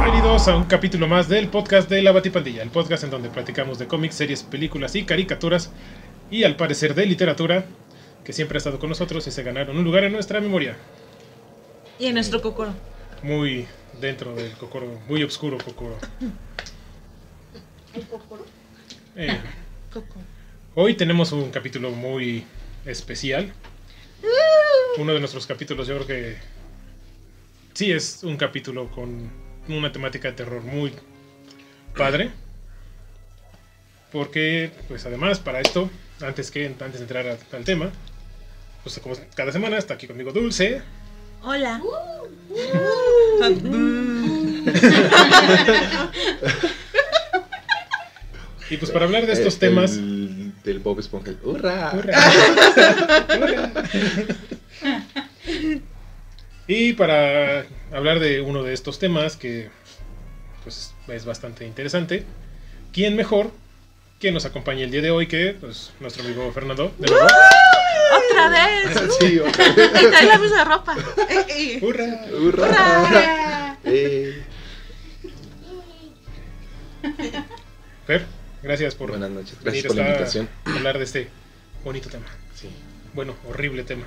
Bienvenidos a un capítulo más del podcast de La Batipandilla, el podcast en donde platicamos de cómics, series, películas y caricaturas y al parecer de literatura, que siempre ha estado con nosotros y se ganaron un lugar en nuestra memoria. Y en nuestro cocoro. Muy dentro del cocoro, muy oscuro cocoro. ¿El cocoro? Eh, hoy tenemos un capítulo muy especial. Uno de nuestros capítulos, yo creo que sí es un capítulo con una temática de terror muy padre. Porque, pues además, para esto, antes que antes de entrar a- al tema, pues como cada semana está aquí conmigo Dulce. Hola. Y pues para hablar de estos Eh, temas. El- del Bob Esponja. el ¡Hurra! Y para hablar de uno de estos temas que pues es bastante interesante, ¿quién mejor que nos acompañe el día de hoy que pues, nuestro amigo Fernando? De nuevo. ¡Otra vez! Sí, otra vez. Y trae la misma ropa. Eh, eh. ¡Hurra! ¡Hurra! ¡Hurra! Eh, Fer, gracias por buenas noches. venir por la invitación. a hablar de este bonito tema. Sí, Bueno, horrible tema.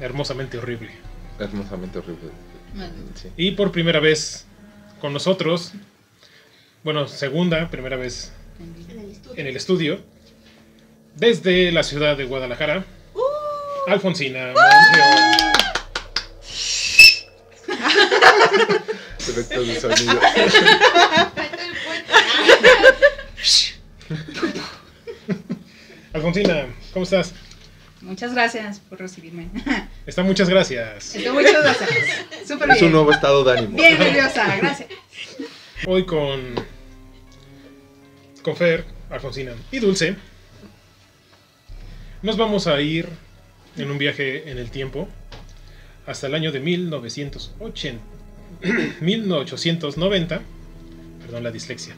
Hermosamente horrible. hermosamente horrible. Sí. Y por primera vez con nosotros, bueno, segunda, primera vez en el estudio, desde la ciudad de Guadalajara, Alfonsina Monreal. Efectos de sonido. Alfonsina, ¿cómo estás? Muchas gracias por recibirme. Está muchas gracias. Estoy muchas gracias. Súper Es un nuevo estado de ánimo. Bien nerviosa, gracias. Hoy con, con Fer, Alfonsina y Dulce, nos vamos a ir en un viaje en el tiempo hasta el año de 1980, 1890, perdón la dislexia,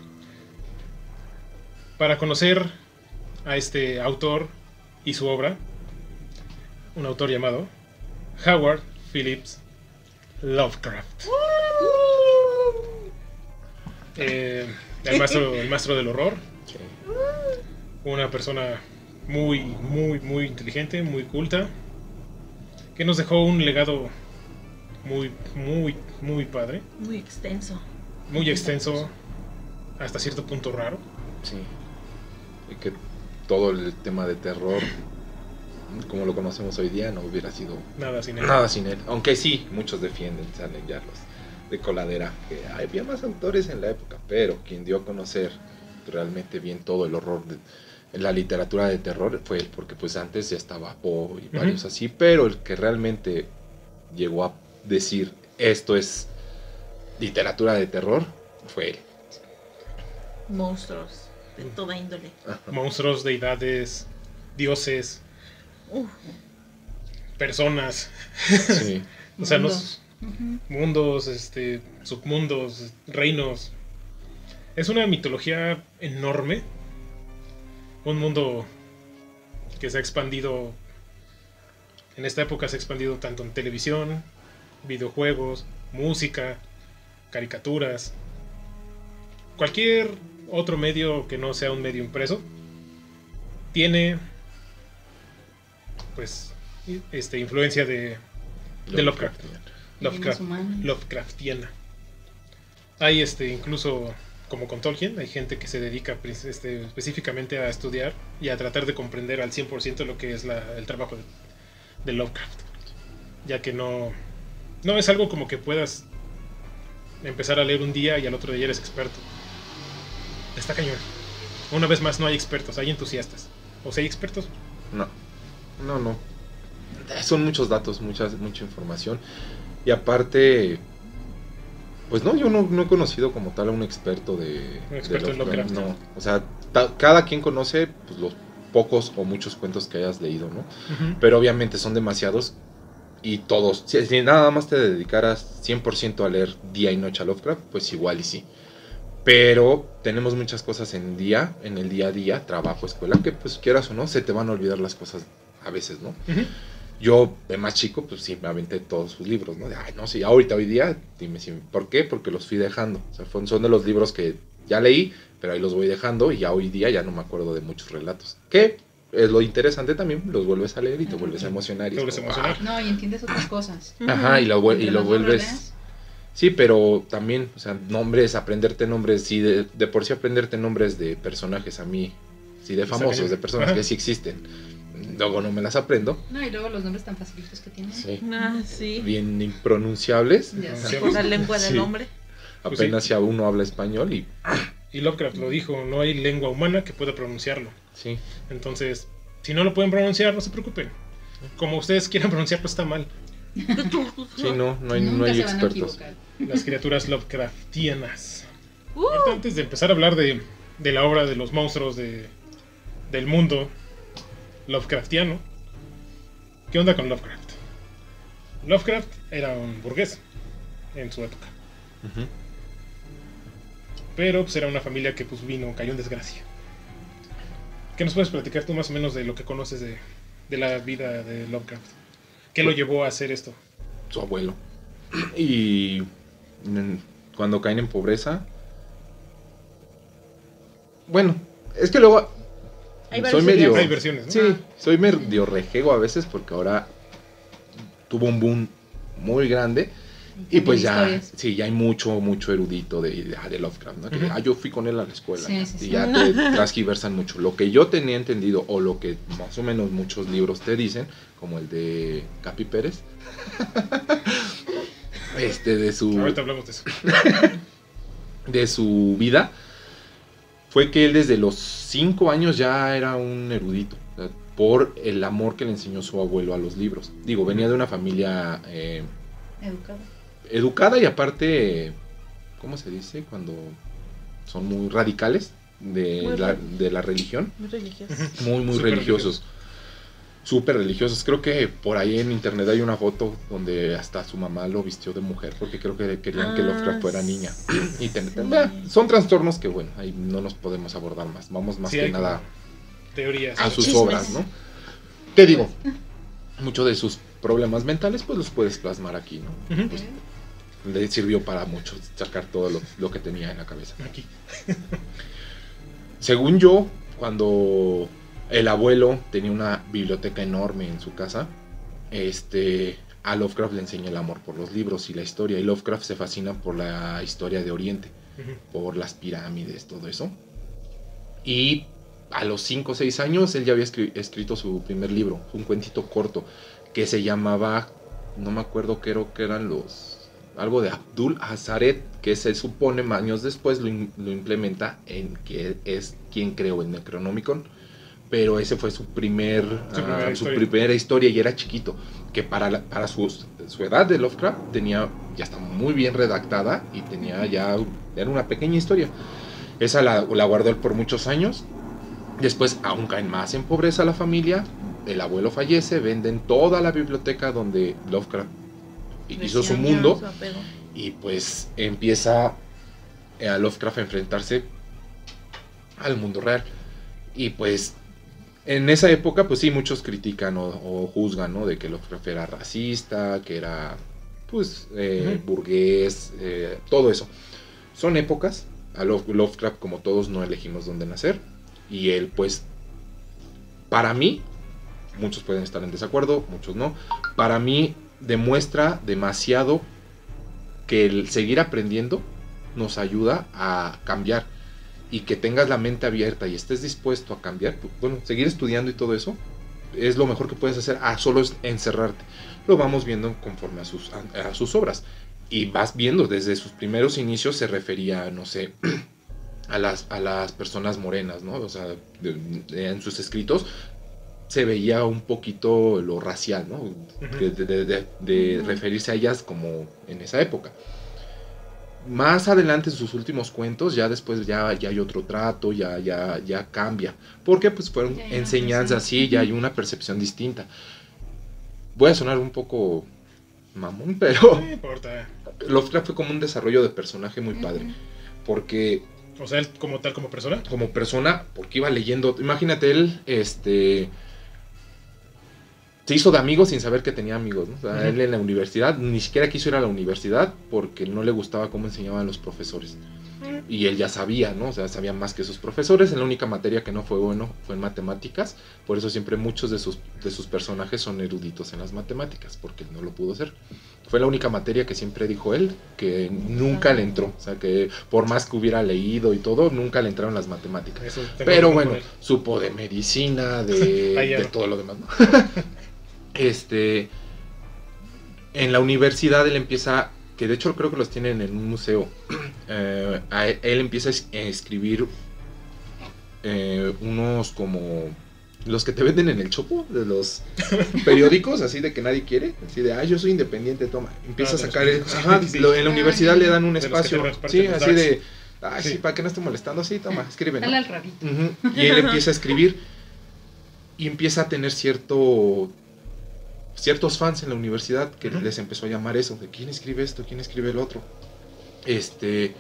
para conocer a este autor y su obra, un autor llamado Howard Phillips Lovecraft. Eh, el, maestro, el maestro del horror, una persona muy, muy, muy inteligente, muy culta, que nos dejó un legado muy, muy, muy padre, Muy extenso. muy extenso, hasta cierto punto raro. Sí. Y que todo el tema de terror, como lo conocemos hoy día, no hubiera sido Nada sin él. nada sin él. Aunque sí, muchos defienden, salen ya los de coladera, que había más autores en la época, pero quien dio a conocer realmente bien todo el horror de, en la literatura de terror fue él, porque pues antes ya estaba Poe y varios así, pero el que realmente llegó a decir esto es literatura de terror fue él. Monstruos de toda índole. Monstruos, deidades, dioses, personas, Sí. o sea, Mundos. nos- mundos, este, submundos, reinos. Es una mitología enorme. Un mundo que se ha expandido. En esta época se ha expandido tanto en televisión, videojuegos, música, caricaturas. Cualquier otro medio que no sea un medio impreso tiene pues este influencia de, de Lovecraft. Lovecraft. Lovecraftiana. Hay este incluso como con Tolkien, hay gente que se dedica pues, este, específicamente a estudiar y a tratar de comprender al 100% lo que es la- el trabajo de, de Lovecraft. Ya que no no es algo como que puedas empezar a leer un día y al otro día eres experto. Está cañón. Una vez más no hay expertos, hay entusiastas. O sea, hay expertos. No, no, no. Son muchos datos, muchas, mucha información. Y aparte, pues no, yo no, no he conocido como tal a un experto de... Un experto de en Lovecraft. No, o sea, ta- cada quien conoce pues, los pocos o muchos cuentos que hayas leído, ¿no? Pero obviamente son demasiados y todos. Si, si nada más te dedicaras 100% a leer día y noche a Lovecraft, pues igual y sí. Pero tenemos muchas cosas en día, en el día a día, trabajo, escuela, que pues quieras o no, se te van a olvidar las cosas a veces, ¿no? Yo, de más chico, pues sí, me aventé todos sus libros, ¿no? De, ay, no, sí, ahorita, hoy día, dime si... ¿Por qué? Porque los fui dejando. O sea, son de los libros que ya leí, pero ahí los voy dejando y ya hoy día ya no me acuerdo de muchos relatos. Que es lo interesante también, los vuelves a leer y te vuelves a emocionar. y Te es vuelves a emocionar. No, y entiendes otras cosas. ah, Ajá, y lo, y lo más lo vuelves... Sí, pero también, o sea, nombres, aprenderte nombres, sí, de, de por sí aprenderte nombres de personajes a mí, sí, de famosos, de personas Ajá. que sí existen. Luego no me las aprendo, No, y luego los nombres tan facilitos que tienen. sí, Ah, sí. bien impronunciables. Ya Sí. sé. Por la lengua del Sí. hombre. Pues sí. Apenas si a uno habla español y Y Lovecraft lo dijo, no hay lengua humana que pueda pronunciarlo. sí, Entonces, si no lo pueden pronunciar, no se preocupen. Como ustedes quieran pronunciarlo está mal. Sí, no, no hay, no hay expertos. Las criaturas Lovecraftianas. Uh, Ahorita, Antes de empezar a hablar de, de la obra de los monstruos de, del mundo Lovecraftiano, ¿qué onda con Lovecraft? Lovecraft era un burgués en su época, pero pues era una familia que pues vino, cayó en desgracia. ¿Qué nos puedes platicar tú más o menos de lo que conoces de, de la vida de Lovecraft? ¿Qué lo llevó a hacer esto? Su abuelo. Y cuando caen en pobreza, bueno, es que luego Hay soy medio... Hay versiones, ¿no? Sí, soy medio rejego a veces porque ahora tuvo un boom muy grande y pues ya, historias. sí, ya hay mucho, mucho erudito de, de, ah, de Lovecraft, ¿no? Que, ah, yo fui con él a la escuela Sí, sí, y sí. ya te transgiversan mucho. Lo que yo tenía entendido o lo que más o menos muchos libros te dicen, como el de Capi Pérez, este de su Ahorita hablamos de eso. de su vida fue que él desde los 5 años ya era un erudito, o sea, por el amor que le enseñó su abuelo a los libros. Digo, venía de una familia eh, Educado. educada y aparte, ¿cómo se dice? Cuando son muy radicales de, Muy la, de la religión, Muy religioso. muy, muy religiosos. Súper religiosos. Creo que por ahí en internet hay una foto donde hasta su mamá lo vistió de mujer porque creo que querían que Ah, Lovecraft fuera niña. Y ten- son trastornos que, bueno, ahí no nos podemos abordar más. Vamos más Sí, que nada Teorías. a sus chismes. obras, ¿no? ¿Qué digo? Muchos de sus problemas mentales, pues los puedes plasmar aquí, ¿no? Pues, le sirvió para muchos sacar todo lo, lo que tenía en la cabeza. Aquí. Según yo, cuando el abuelo tenía una biblioteca enorme en su casa, este, a Lovecraft le enseña el amor por los libros y la historia. Y Lovecraft se fascina por la historia de Oriente, por las pirámides, todo eso. Y a los 5 o 6 años él ya había escri- escrito su primer libro, un cuentito corto, que se llamaba, no me acuerdo qué era, que eran los... Algo de Abdul Hazaret, que se supone años después lo, in- lo implementa en que es quien creó el Necronomicon. Pero ese fue su primer Su primera ah, su historia. primera historia y era chiquito. Que para, la- para su, su edad de Lovecraft tenía, ya está muy bien redactada y tenía ya, era una pequeña historia. Esa la, la guardó él por muchos años. Después aún caen más en pobreza la familia. El abuelo fallece, venden toda la biblioteca donde Lovecraft hizo su mundo. su. Y pues empieza eh, a Lovecraft a enfrentarse al mundo real. Y pues en esa época, pues sí, muchos critican o, o juzgan, ¿no? De que Lovecraft era racista, que era, pues, eh, burgués, eh, todo eso. Son épocas. A Love- Lovecraft, como todos, no elegimos dónde nacer. Y él, pues, para mí, muchos pueden estar en desacuerdo, muchos no. Para mí, demuestra demasiado que el seguir aprendiendo nos ayuda a cambiar y que tengas la mente abierta y estés dispuesto a cambiar, pues, bueno, seguir estudiando y todo eso es lo mejor que puedes hacer, a solo es encerrarte. Lo vamos viendo conforme a sus, a, a sus obras y vas viendo desde sus primeros inicios se refería, no sé, a las, a las personas morenas, ¿no? O sea, de- de- en sus escritos se veía un poquito lo racial, ¿no? De, de- de- de- de Ujú. referirse a ellas como en esa época. Más adelante en sus últimos cuentos, ya después ya, ya hay otro trato, ya, ya, ya cambia. Porque pues fueron enseñanzas, sí, ya hay una percepción distinta. Voy a sonar un poco mamón, pero No importa. Lovecraft fue como un desarrollo de personaje muy padre. Porque O sea, él como tal, como persona. como persona, porque iba leyendo, imagínate él, este, se hizo de amigos sin saber que tenía amigos. ¿no? O sea, Ujú. él en la universidad ni siquiera quiso ir a la universidad porque no le gustaba cómo enseñaban los profesores. Y él ya sabía, ¿no? O sea, sabía más que sus profesores. En la única materia que no fue bueno fue en matemáticas. Por eso siempre muchos de sus, de sus personajes son eruditos en las matemáticas, porque él no lo pudo ser. Fue la única materia que siempre dijo él que nunca le entró. O sea, que por más que hubiera leído y todo, nunca le entraron las matemáticas. Pero bueno, supo de medicina, de, de todo lo demás. ¿no? este, en la universidad él empieza, que de hecho creo que los tienen en un museo, eh, a él, él empieza a es- a escribir eh, unos como los que te venden en el chopo, de los periódicos, así de que nadie quiere, así de, ah, yo soy independiente, toma, empieza Ah, a sacar, periódicos. ajá, Sí. lo- en la Ah, universidad le dan un espacio, sí, así de, ay, sí, Sí. para que no esté molestando, sí, toma, escribe, ¿no? Dale al rabito. Ujú, Y él empieza a escribir y empieza a tener cierto ciertos fans en la universidad que les empezó a llamar eso, de quién escribe esto, quién escribe el otro. Este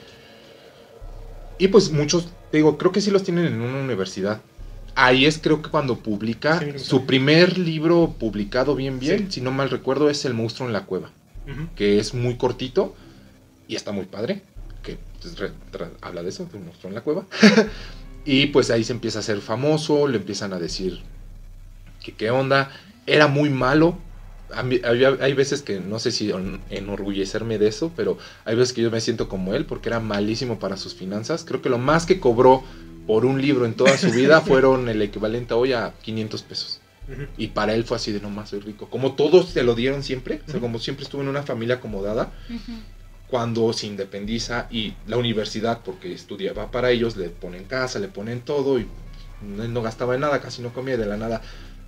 y pues muchos, digo, creo que sí los tienen en una universidad. Ahí es creo que cuando publica Sí, su primer libro publicado bien bien, Sí. si no mal recuerdo, es El monstruo en la cueva que es muy cortito y está muy padre, que pues, re- tra- habla de eso, de un monstruo en la cueva. y pues ahí se empieza a hacer famoso, le empiezan a decir que qué onda, era muy malo. A mí- había- hay veces que no sé si en- enorgullecerme de eso, pero hay veces que yo me siento como él porque era malísimo para sus finanzas. Creo que lo más que cobró por un libro en toda su vida fueron el equivalente hoy a 500 pesos. Y para él fue así de no más soy rico. Como todos se lo dieron siempre, o sea, como siempre estuvo en una familia acomodada, cuando se independiza y la universidad, porque estudiaba para ellos, le ponen casa, le ponen todo y él no gastaba en nada, casi no comía y de la nada.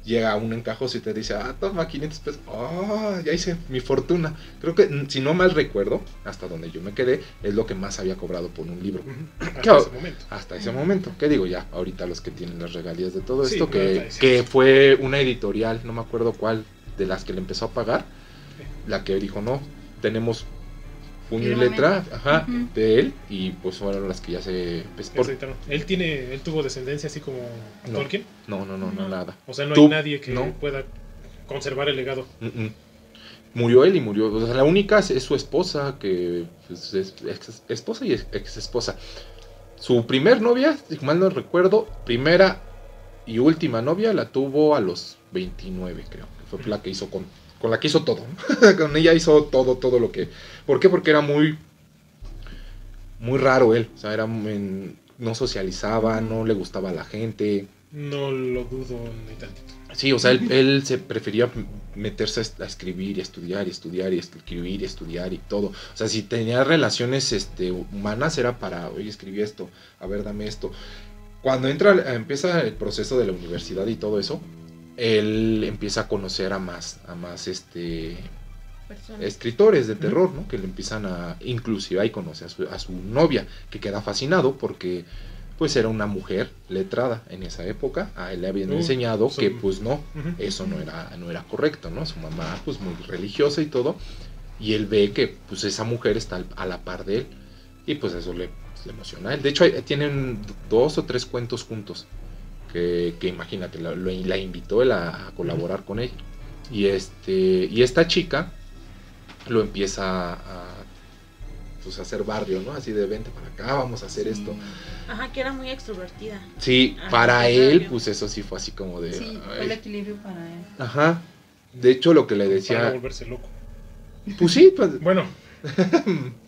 Llega un encajoso y te dice, ah, toma 500 pesos. Ah, ya hice mi fortuna. Creo que, si no mal recuerdo, hasta donde yo me quedé, es lo que más había cobrado por un libro. Hasta Claro. ese momento. Hasta ese momento. ¿Qué digo ya? Ahorita los que tienen las regalías de todo Sí, esto, que, que fue una editorial, no me acuerdo cuál, de las que le empezó a pagar, la que dijo, no, tenemos puño y letra ajá, de él, y pues fueron las que ya se... pues, por-. Él tiene, él tuvo descendencia así como No. Tolkien. no, no, no, no, No. nada. O sea, no Tú- hay nadie que no. pueda conservar el legado. Murió él y murió. O sea, la única es, es su esposa, que pues, es ex esposa y ex esposa. Su primer novia, si mal no recuerdo, primera y última novia la tuvo a los 29, creo. que Fue la que hizo con, con la que hizo todo. con ella hizo todo, todo lo que. ¿Por qué? Porque era muy. Muy raro él. O sea, era en- no socializaba, no le gustaba a la gente. No lo dudo ni tantito. Sí, o sea, él, él se prefería meterse a es- a escribir y a estudiar y estudiar y escribir y estudiar y todo. O sea, si tenía relaciones este, humanas era para, oye, escribí esto, a ver, dame esto. Cuando entra, empieza el proceso de la universidad y todo eso, él empieza a conocer a más, a más este, Personas. escritores de terror, ¿no? Que le empiezan a, inclusive ahí conoce a su, a su novia, que queda fascinado porque pues era una mujer letrada en esa época, a él le habían Uh, enseñado que pues no, eso no era, no era correcto, ¿no? Su mamá pues muy religiosa y todo, y él ve que pues esa mujer está a la par de él, y pues eso le, pues, le emociona a él. De hecho, hay- tienen dos o tres cuentos juntos, que, que imagínate, la, lo- la invitó él a, a colaborar con ella. Y, este, y esta chica lo empieza a pues, a hacer barrio, ¿no? Así de vente para acá, vamos a hacer esto. Ajá, que era muy extrovertida. Sí, para él, barrio. pues eso sí fue así como de... Sí, fue ay. el equilibrio para él. Ajá. De hecho, lo que le Para decía... volverse loco. Pues sí, pues, Bueno,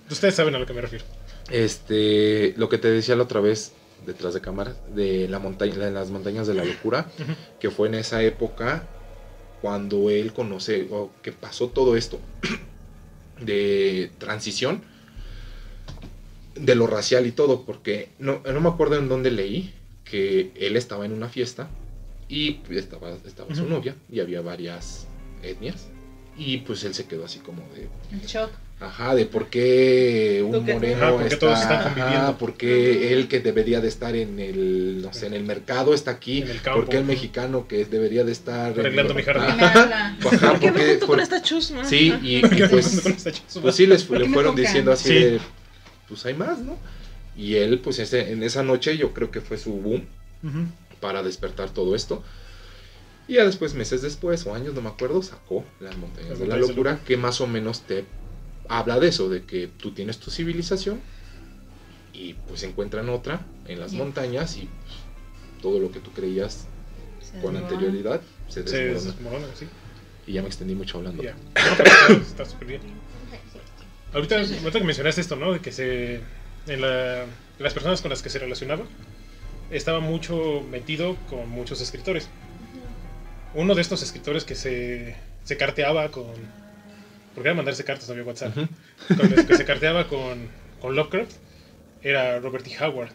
ustedes saben a lo que me refiero. este, lo que te decía la otra vez detrás de cámara, de la montaña, de las montañas de la locura, que fue en esa época cuando él conoce, o que pasó todo esto de transición, de lo racial y todo, porque no, no me acuerdo en dónde leí que él estaba en una fiesta y estaba, estaba su novia y había varias etnias. Y pues él se quedó así como de, El shock. Ajá, de por qué un moreno Ajá, porque está, todos están ajá, conviviendo. por qué él que debería de estar en el, no sé, en el mercado está aquí, En el campo. por qué el mexicano que debería de estar en Arreglando el- mi jardín. ¿Qué me Ajá, ajá, ¿Por qué me junto con esta chusma? sí, Ajá. y, ¿Qué y pues, pues sí les ¿Por le fueron diciendo así Sí. de, pues hay más, ¿no? Y él, pues ese, en esa noche yo creo que fue su boom Ujú. para despertar todo esto. Y ya después, meses después, o años, no me acuerdo, sacó Las Montañas Las de la Montañas de Locura, Locura. que más o menos te habla de eso, de que tú tienes tu civilización y pues encuentran otra en las Ya. montañas y pues, todo lo que tú creías Se con desmorona. anterioridad se Se desmorona. desmorona, sí. Y ya me extendí mucho hablando. Ya. Está súper bien. Ahorita, ahorita que mencionaste esto, ¿no? De que se. En la, las personas con las que se relacionaba, estaba mucho metido con muchos escritores. Uno de estos escritores que se, se carteaba con. Porque era mandarse cartas, no había WhatsApp. Ujú. Con los que se carteaba con, con Lovecraft era Robert E. Howard.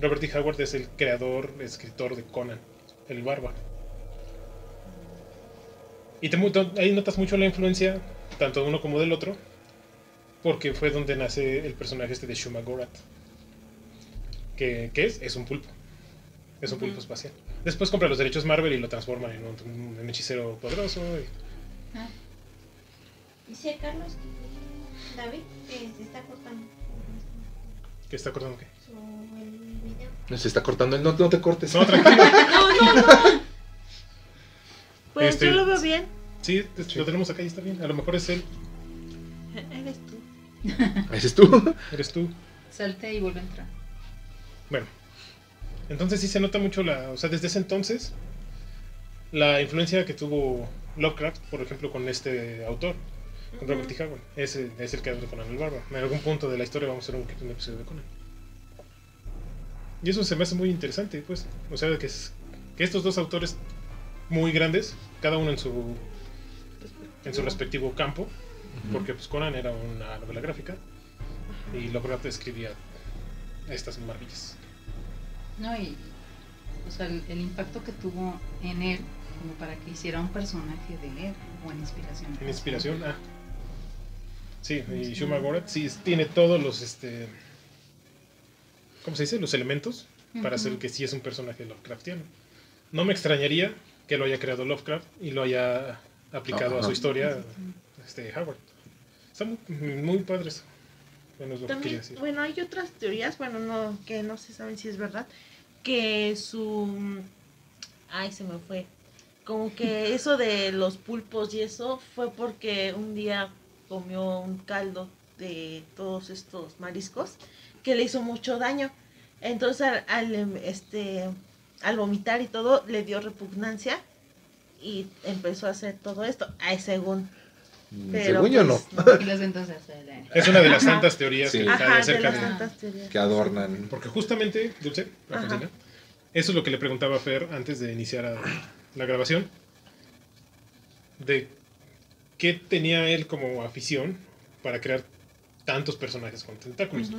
Robert E. Howard es el creador, escritor de Conan, el bárbaro. Y te ahí notas mucho la influencia, tanto de uno como del otro, porque fue donde nace el personaje este de Shuma Gorath. Que, ¿Qué es? Es un pulpo. Es un pulpo espacial. Después compra los derechos Marvel y lo transforman en un, un hechicero poderoso. y- Ah, Dice Carlos que David que se está cortando ¿Qué está acordando qué? su el video. Se está cortando el no, no te cortes. No, tranquilo. No, no, no. Pues Este- yo lo veo bien. Sí, lo tenemos acá y está bien. A lo mejor es él. Eres tú. Ese es tú. Eres tú. salte y vuelve a entrar. Bueno, entonces sí se nota mucho la. O sea, desde ese entonces, la influencia que tuvo Lovecraft, por ejemplo, con este autor, con Robert E. Howard. Ese es el creador de Conan el Bárbaro. En algún punto de la historia vamos a hacer un, un episodio de Conan. Y eso se me hace muy interesante, pues. O sea, que, es- que estos dos autores muy grandes, cada uno en su, en su respectivo campo, porque pues Conan era una novela gráfica y Lovecraft escribía estas maravillas. No, y o sea, el, el impacto que tuvo en él, como para que hiciera un personaje de él, o en inspiración. En inspiración, ah. Sí, y Shuma Gorath sí tiene todos los este ¿cómo se dice? los elementos para hacer que sí es un personaje Lovecraftiano. No me extrañaría que lo haya creado Lovecraft y lo haya aplicado a Ajá. su historia este Howard. Está muy, muy padre eso. Bueno, es lo que quería También, decir. bueno, hay otras teorías, bueno, no, que no se saben si es verdad, que su... Ay, se me fue. Como que eso de los pulpos y eso fue porque un día comió un caldo de todos estos mariscos que le hizo mucho daño. Entonces al, al, em, este, al vomitar y todo le dio repugnancia y empezó a hacer todo esto. Ay, según. Mm, Pero Según yo no. pues, Es una de las tantas teorías Sí. que hay Ajá, de acerca las de, tantas teorías. Que adornan. Porque justamente, Dulce, Ajá. Alfonsina, eso es lo que le preguntaba a Fer antes de iniciar a- la grabación. De qué tenía él como afición para crear tantos personajes con tentáculos.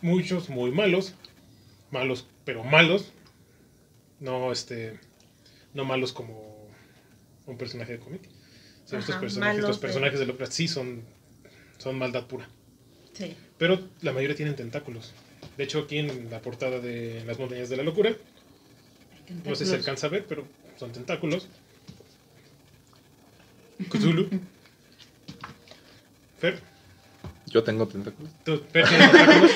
Muchos muy malos, malos, pero malos. No, este, no malos como un personaje de cómic. O sea, estos personajes, los de- personajes de Lovecraft sí son, son maldad pura. Sí. Pero la mayoría tienen tentáculos. De hecho, aquí en la portada de Las Montañas de la Locura, no sé si se alcanza a ver, pero son tentáculos. Cthulhu. Fer, Yo tengo tentáculos. tú- Fer tiene tentáculos.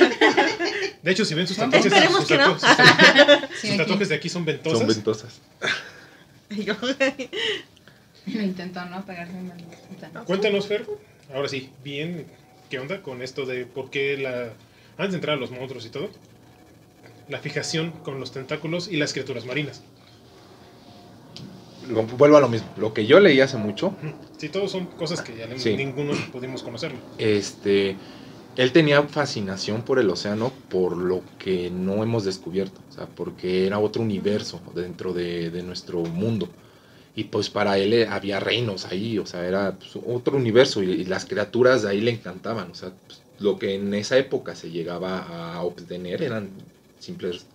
De hecho, si ven sus tatuajes, Esperemos sus, que no. tatu- sus- Sí, sus aquí. tatuajes de aquí son ventosas. Son ventosas. Lo intentó no pegarse en la ventana. Cuéntanos, Fer, ahora sí, bien, ¿qué onda con esto de por qué la... Antes de entrar a los monstruos y todo, la fijación con los tentáculos y las criaturas marinas. Lo- vuelvo a lo mismo. Lo que yo leí hace mucho, Sí, todos son cosas que ya Sí. ninguno pudimos conocerlo. este, él tenía fascinación por el océano por lo que no hemos descubierto, o sea, porque era otro universo dentro de, de nuestro mundo. Y pues para él eh, había reinos ahí, o sea, era pues, otro universo y, y las criaturas de ahí le encantaban, o sea, pues, lo que en esa época se llegaba a obtener eran simples...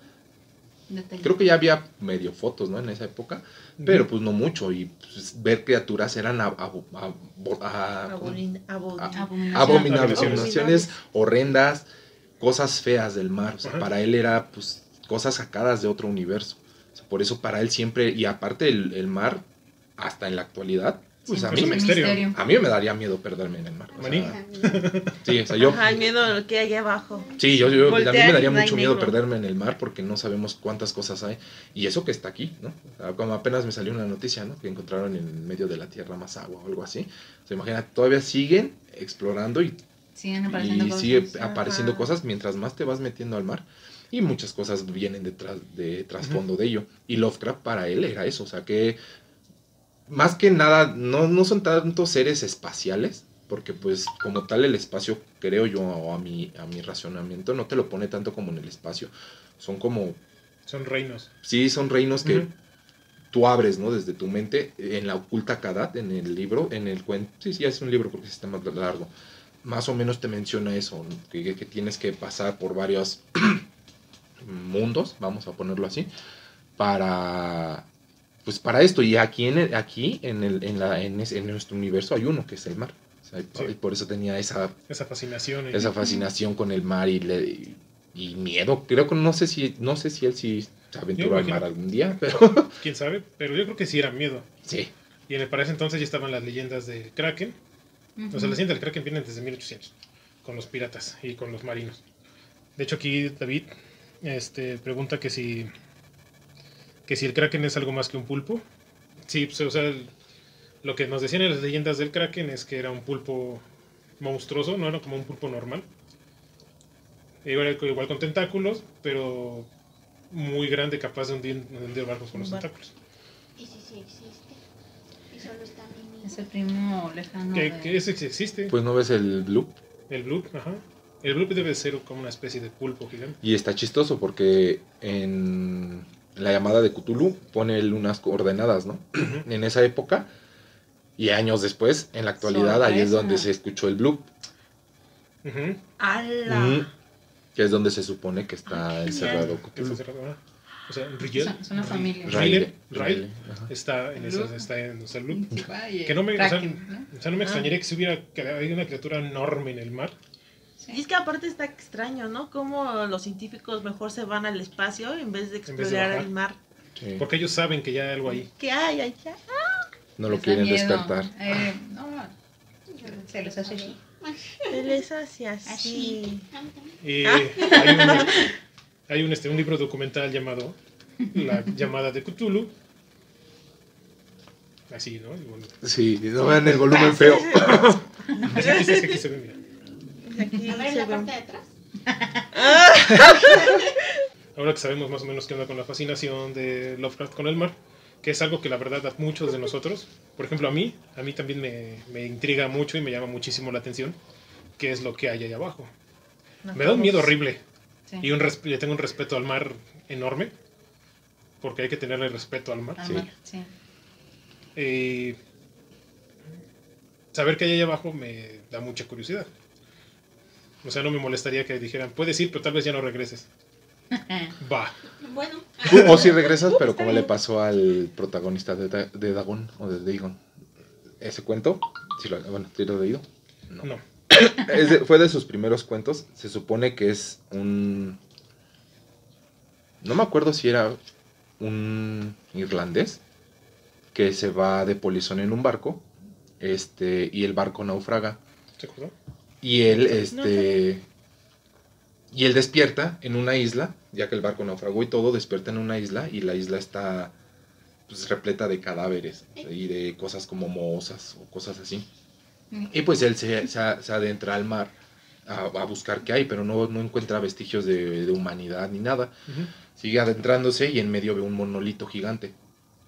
Detalle. Creo que ya había medio fotos, ¿no? En esa época, pero pues no mucho y pues, ver criaturas eran abominables, Abominaciones. abominaciones horrendas, cosas feas del mar. O sea, Ajá. para él era pues cosas sacadas de otro universo. O sea, por eso para él siempre, y aparte el, el mar, hasta en la actualidad, Pues a mí, es me, un misterio. a mí me daría miedo perderme en el mar. o ¿Maní? sea, sí, o sea, yo, Ajá, el miedo que hay abajo. sí, yo, yo- a mí me daría mucho miedo negro. perderme en el mar porque no sabemos cuántas cosas hay. Y eso que está aquí, ¿no? O sea, como apenas me salió una noticia, ¿no? Que encontraron en medio de la tierra más agua o algo así. Se imagina, todavía siguen explorando y Siguen apareciendo y cosas. sigue Ajá. apareciendo cosas mientras más te vas metiendo al mar y muchas cosas vienen detrás de trasfondo de ello y Lovecraft para él era eso o sea que más que nada no, no son tantos seres espaciales porque pues como tal el espacio creo yo o a mi a mi racionamiento no te lo pone tanto como en el espacio son como Son reinos. sí son reinos que tú abres, ¿no? Desde tu mente, en la oculta Kadat, en el libro, en el cuento, sí, sí, es un libro porque sí está más largo, más o menos te menciona eso, ¿no? que, que tienes que pasar por varios mundos, vamos a ponerlo así, para, pues para esto, y aquí en, el- aquí en, el, en, la, en, ese- en nuestro universo hay uno, que es el mar, O sea, y por- Sí. y por eso tenía esa Esa fascinación. y- esa fascinación con el mar y, le- y, miedo. Creo que no sé si no sé si él sí se aventuró al mar algún día, pero Quién sabe, pero yo creo que sí era miedo. sí. Y en el, para ese entonces ya estaban las leyendas de Kraken. O sea, las leyendas del Kraken vienen desde 1800, con los piratas y con los marinos. De hecho, aquí David este, pregunta que si, que si el Kraken es algo más que un pulpo. Sí, pues, o sea, el- lo que nos decían en las leyendas del Kraken es que era un pulpo monstruoso, no era como un pulpo normal. Igual, igual con tentáculos, pero muy grande, capaz de hundir, de hundir barcos con los tentáculos. Y si sí existe. Y solo está mi Es el primo lejano. Que, de- que ese sí existe. Pues no ves el blue El bloop, ajá. El bloop debe ser como una especie de pulpo gigante. y está chistoso porque en la llamada de Cthulhu pone él unas coordenadas, ¿no? en esa época y años después, en la actualidad, ahí es Sorpresa. donde se escuchó el blue, Ujú. ¡Hala! que es donde se supone que está encerrado Cthulhu. O sea, Rigel. Es una familia. Riley, ajá. está en Bloop. ese, está en o sea, el bloop. Vaya, Que no me, o sea, o sea, no me Ah. extrañaría que si hubiera que hay una criatura enorme en el mar. Y es que aparte está extraño, ¿no? Como los científicos mejor se van al espacio en vez de vez de explorar bajar. el mar. Sí. Porque ellos saben que ya hay algo ahí. ¿Qué hay allá? No lo Les quieren miedo. despertar. Eh, no, no Se les hace sabré. Se les hace así. Así. Y Ah. hay, un, hay un, este, un libro documental llamado La llamada de Cthulhu. Así, ¿no? Sí, no vean el volumen feo. así que que se ve, mira. Aquí A ver se la ve. parte de atrás. Ahora que sabemos más o menos qué onda con la fascinación de Lovecraft con el mar, que es algo que la verdad a muchos de nosotros, por ejemplo a mí, a mí también me, me intriga mucho y me llama muchísimo la atención, qué es lo que hay ahí abajo. Me da un miedo horrible sí. y un res- le tengo un respeto al mar enorme, porque hay que tenerle respeto al mar. Ah, Sí. mal, sí. Eh, saber qué hay ahí abajo me da mucha curiosidad. O sea, no me molestaría que dijeran, puedes ir, pero tal vez ya no regreses. Va. Bueno. O si regresas, pero como le pasó al protagonista de, Da- de Dagon o de Dagon. Ese cuento, sí lo, bueno, ¿sí lo he leído? No. No. Es de- fue de sus primeros cuentos. Se supone que es un. No me acuerdo si era un irlandés que se va de polizón en un barco. Este, y el barco naufraga. ¿Se acordó? Y él, No este. Y él despierta en una isla, ya que el barco naufragó y todo, despierta en una isla y la isla está pues, repleta de cadáveres y de cosas como mozas o cosas así. Y pues él se, se adentra al mar a, a buscar qué hay, pero no, no encuentra vestigios de, de humanidad ni nada. Sigue adentrándose y en medio ve un monolito gigante.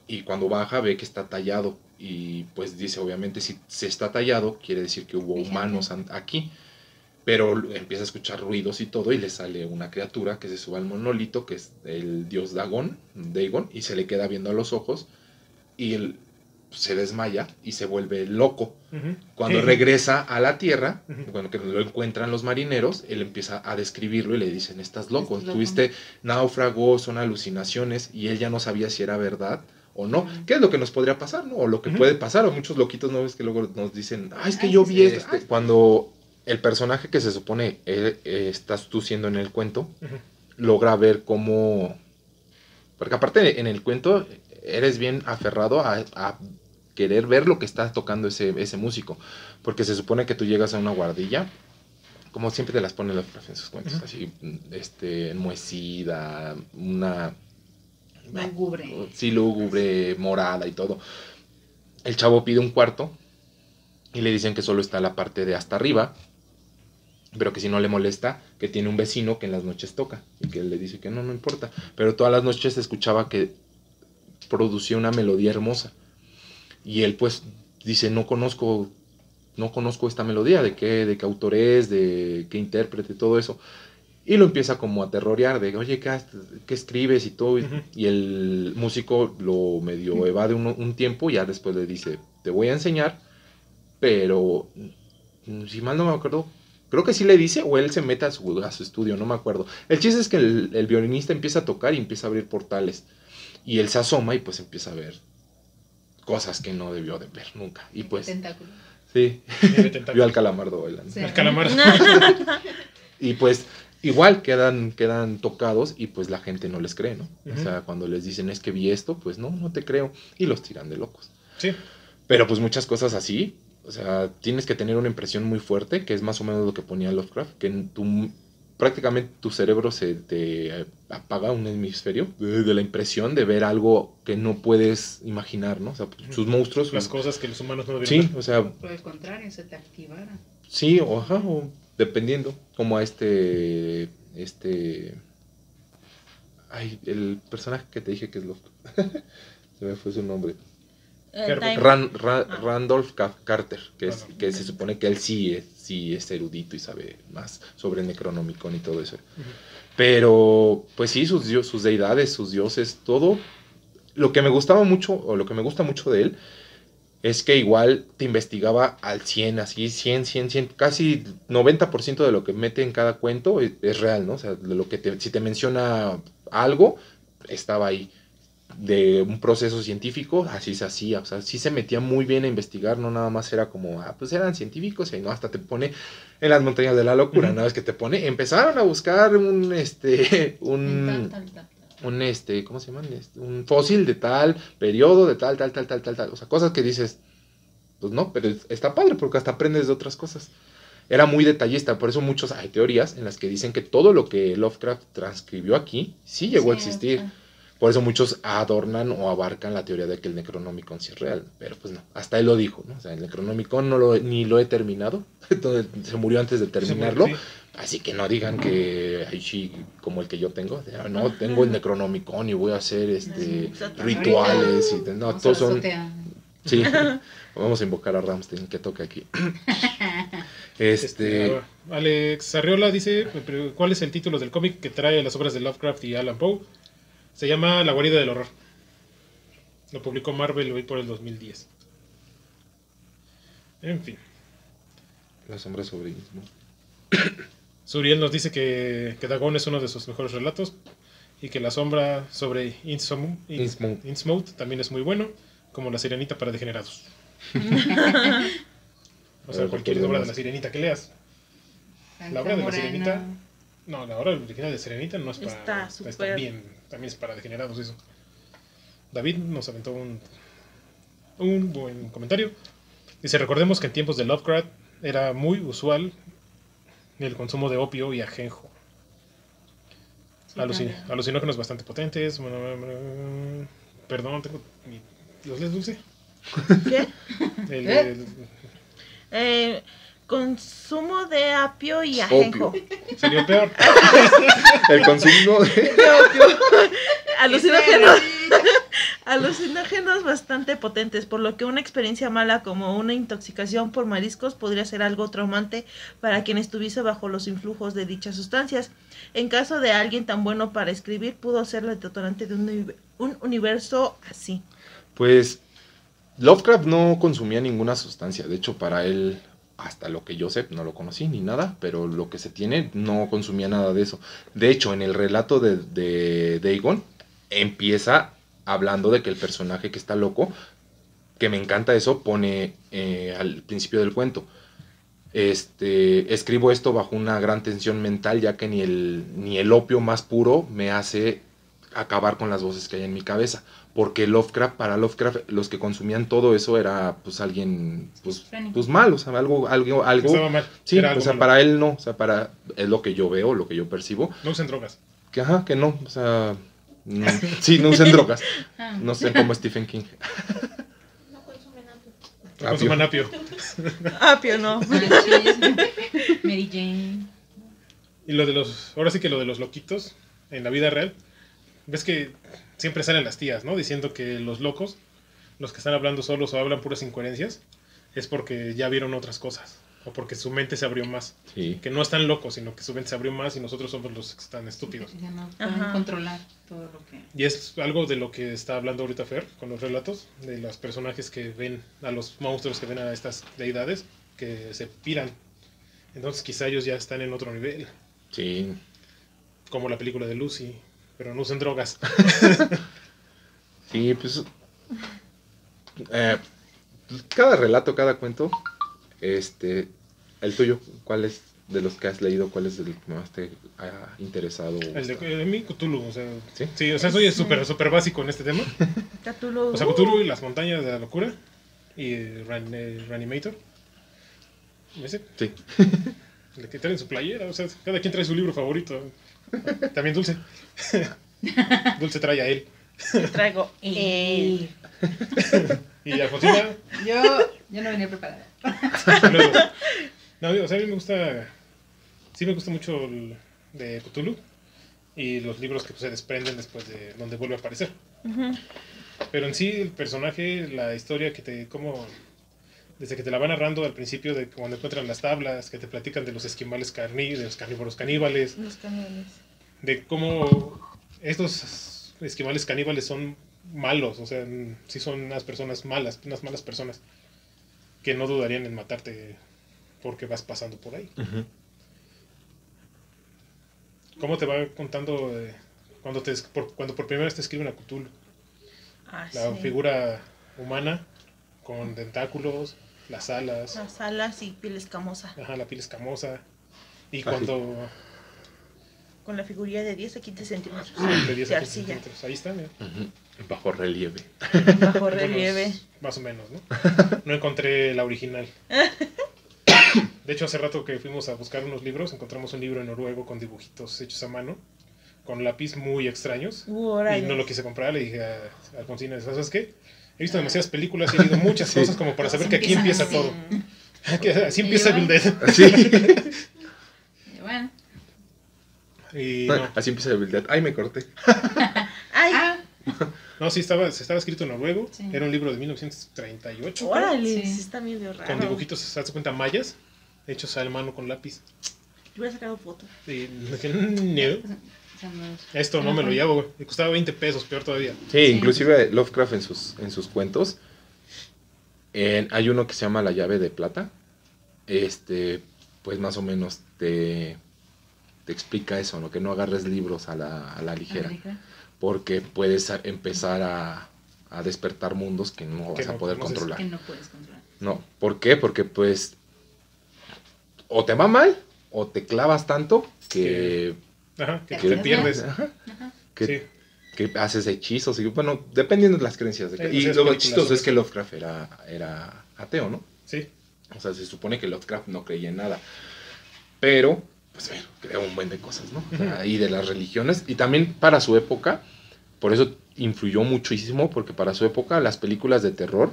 Y cuando baja ve que está tallado. Y pues dice, obviamente, si se está tallado, quiere decir que hubo humanos an- aquí. Pero empieza a escuchar ruidos y todo, y le sale una criatura que se sube al monolito, que es el dios Dagon, Dagon, y se le queda viendo a los ojos. Y él se desmaya y se vuelve loco. Cuando Sí. regresa a la tierra, cuando lo encuentran los marineros, él empieza a describirlo y le dicen, estás loco, Estás loco. tuviste náufrago, son alucinaciones, y él ya no sabía si era verdad o no. ¿Qué es lo que nos podría pasar, no? O lo que puede pasar, o muchos loquitos, ¿no ves que luego nos dicen, ah, es que Ay, yo vi sí. esto? Cuando el personaje que se supone eh, eh, estás tú siendo en el cuento, logra ver cómo... Porque aparte en el cuento eres bien aferrado a, a querer ver lo que está tocando ese, ese músico. Porque se supone que tú llegas a una guardilla, como siempre te las ponen los en sus cuentos, así, este, enmohecida, una... Lúgubre. Sí, lúgubre, morada y todo. El chavo pide un cuarto y le dicen que solo está la parte de hasta arriba, pero que si no le molesta, que tiene un vecino que en las noches toca y que él le dice que no, no importa. Pero todas las noches se escuchaba que producía una melodía hermosa. Y él pues dice, no conozco, no conozco esta melodía, de qué, de qué autor es, de qué intérprete, todo eso. Y lo empieza como a terrorear de, oye, ¿qué, escribes y todo? Y el músico lo medio evade un, un tiempo y ya después le dice, te voy a enseñar, pero mm, si mal no me acuerdo, creo que sí le dice o él se mete a su, a su estudio, no me acuerdo. El chiste es que el, el violinista empieza a tocar y empieza a abrir portales. Y él se asoma y pues empieza a ver cosas que no debió de ver nunca. Y pues, Tentáculo. sí, vio al calamardo bailando. Sí. El calamar. Y pues igual quedan, quedan tocados y pues la gente no les cree, ¿no? O sea, cuando les dicen es que vi esto, pues no, no te creo. Y los tiran de locos. Sí. Pero pues muchas cosas así, o sea, tienes que tener una impresión muy fuerte, que es más o menos lo que ponía Lovecraft, que en tu, prácticamente tu cerebro se te eh, apaga un hemisferio de, la impresión de ver algo que no puedes imaginar, ¿no? O sea, pues, sus monstruos, Las sus- cosas que los humanos no deberían Sí, ver. o sea, Por el contrario, se te activara. Sí, o, ajá, o dependiendo, como a este, este, ay, el personaje que te dije que es Lovecraft, se me fue su nombre, Eh, Ran- Ah. Randolph Ca- Carter, que, es, que se supone que él sí es, sí es erudito y sabe más sobre el Necronomicon y todo eso. Pero, pues sí, sus, dios, sus deidades, sus dioses, todo. Lo que me gustaba mucho, o lo que me gusta mucho de él, es que igual te investigaba al 100, así, 100, 100, 100, casi 90% de lo que mete en cada cuento es, es real, ¿no? O sea, de lo que te- si te menciona algo, estaba ahí. De un proceso científico, así se hacía, o sea, sí se metía muy bien a investigar, no nada más era como, ah, pues eran científicos, y no, hasta te pone en las montañas de la locura, una vez que te pone, empezaron a buscar un, este, un, tal, tal, tal. Un este, ¿cómo se llaman? Este, un fósil de tal periodo, de tal, tal, tal, tal, tal, tal. O sea, cosas que dices, pues no, pero es- está padre porque hasta aprendes de otras cosas. Era muy detallista, por eso muchos hay teorías en las que dicen que todo lo que Lovecraft transcribió aquí sí llegó a Sí, existir. sí. Por eso muchos adornan o abarcan la teoría de que el Necronomicon sí es real, pero pues no, hasta él lo dijo, ¿no? O sea, el Necronomicon no lo, ni lo he terminado, entonces se murió antes de terminarlo, Sí. Así que no digan que sí, como el que yo tengo. de, "Ah, No, tengo el Necronomicon y voy a hacer este rituales y no, Vamos a todos son. Sí. Vamos a invocar a Ramstein que toque aquí. Este, Este, Alex Arriola dice, ¿cuál es el título del cómic que trae las obras de Lovecraft y Alan Poe? Se llama La guarida del horror. Lo publicó Marvel hoy por el 2010. En fin. la sombra sobre el mismo. Suriel nos dice que, que Dagon es uno de sus mejores relatos y que La sombra sobre Innsmouth, también es muy bueno, como La sirenita para degenerados. o sea, cualquier obra de. La sirenita que leas. La obra de la Sirenita. No, la obra original de Serenita no es para. Está bien. También es para degenerados eso. David nos aventó un, un buen comentario. Dice: Recordemos que en tiempos de Lovecraft era muy usual el consumo de opio y ajenjo. Sí, Alucin- alucinógenos bastante potentes. Perdón, tengo. ¿Los lees dulce? ¿Qué? El, ¿Eh? el- Eh, consumo de apio y ajenjo. Opio. sería peor. El consumo de. Alucinógenos. Alucinógenos bastante potentes, por lo que una experiencia mala como una intoxicación por mariscos podría ser algo traumante para quien estuviese bajo los influjos de dichas sustancias. En caso de alguien tan bueno para escribir, pudo ser el detonante de un, un universo así. Pues Lovecraft no consumía ninguna sustancia. De hecho, para él, hasta lo que yo sé, no lo conocí ni nada, pero lo que se tiene, no consumía nada de eso. De hecho, en el relato de, de Dagon, empieza hablando de que el personaje que está loco, que me encanta eso, pone eh, al principio del cuento. Este, escribo esto bajo una gran tensión mental, ya que ni el, ni el opio más puro me hace acabar con las voces que hay en mi cabeza. Porque Lovecraft, para Lovecraft, los que consumían todo eso era pues alguien pues, pues mal, o sea, algo, algo, algo. Sí, o sea, malo. para él no, o sea, para, es lo que yo veo, lo que yo percibo, No usen drogas. que ajá, que no, o sea, no, sí, no usen drogas, Ah, no sé como Stephen King. No consumen apio. No consuman apio. Apio, no. Mary Jane. Y lo de los. Ahora sí que lo de los loquitos en la vida real. Ves que siempre salen las tías, ¿no? Diciendo que los locos, los que están hablando solos o hablan puras incoherencias, es porque ya vieron otras cosas. O porque su mente se abrió más. Sí, Que no están locos, sino que su mente se abrió más y nosotros somos los que están estúpidos. Que no pueden controlar todo lo que. Y es algo de lo que está hablando ahorita Fer con los relatos, de los personajes que ven a los monstruos, que ven a estas deidades, que se piran. Entonces quizá ellos ya están en otro nivel, sí, como la película de Lucy, pero no usen drogas. sí, pues, eh, cada relato, cada cuento, este, el tuyo, ¿cuál es de los que has leído, cuál es el que más te ha interesado? El de, de mí, Cthulhu, o sea, ¿Sí? sí, o sea, soy súper súper básico en este tema. Cthulhu. O sea, Cthulhu y las montañas de la locura y Ran- eh, Reanimator. Ese, Sí, el que traen su playera, o sea, cada quien trae su libro favorito. También Dulce. Dulce trae a él. Traigo el. Y Alfonsina, Yo, yo no venía preparada. saludos. No, o sea, a mí me gusta. Sí, me gusta mucho el de Cthulhu y los libros que pues, se desprenden después de donde vuelve a aparecer. Pero en sí, el personaje, la historia que te. como Desde que te la van narrando al principio, de cuando encuentran las tablas, que te platican de los esquimales carní, de los carnívoros caníbales, Los cañones. de cómo estos esquimales caníbales son malos, o sea, sí son unas personas malas, unas malas personas que no dudarían en matarte porque vas pasando por ahí. ¿Cómo te va contando eh, cuando, te, por, cuando por primera vez te escriben a Cthulhu? Ah, La sí. figura humana con tentáculos, las alas, Las alas y piel escamosa. ajá, la piel escamosa. Y Ah, cuando Con la figurilla de 10 a 15 centímetros. de 10 de a 15 arcilla. centímetros, ahí está, mira. Bajo relieve. Bajo relieve. Más o menos, ¿no? No encontré la original. De hecho, hace rato que fuimos a buscar unos libros, encontramos un libro en noruego con dibujitos hechos a mano, con lápiz muy extraños. Uh. Y no lo quise comprar, le dije a a Alfonsina, ¿sabes qué? He visto demasiadas películas y he leído muchas Sí. cosas como para saber que aquí Empieza así. todo. Que Así empieza Evil Dead. Sí. Y bueno. Y no, Así empieza Evil Dead. Ay, me corté. Ay, Ah, no, sí, estaba, estaba escrito en noruego. Sí. Era un libro de 1938. creo, órale, Sí. sí está medio raro. Con dibujitos, se hace cuenta, mayas, hechos a mano con lápiz. Yo hubiera sacado foto. "Mm, no, esto no me lo llevo, güey. Me costaba 20 pesos, peor todavía. Sí, inclusive Lovecraft en sus, en sus cuentos. en- hay uno que se llama La llave de plata. Este, pues más o menos te, te explica eso, ¿no? Que no agarres libros a la, a la ligera. Porque puedes empezar a, a despertar mundos que no Que vas a poder controlar. Que no puedes controlar. No, ¿por qué? Porque pues o te va mal o te clavas tanto que, Ajá, que Que te pierdes. Ajá, Ajá. que, Sí. que haces hechizos y bueno, dependiendo de las creencias. de Sí, y muchas lo chistoso es que. Lovecraft era, era ateo, ¿no? Sí. O sea, se supone que Lovecraft no creía en nada. Pero, pues bueno, creó un buen de cosas, ¿no? O sea, y de las religiones. Y también para su época, por eso influyó muchísimo, porque para su época las películas de terror,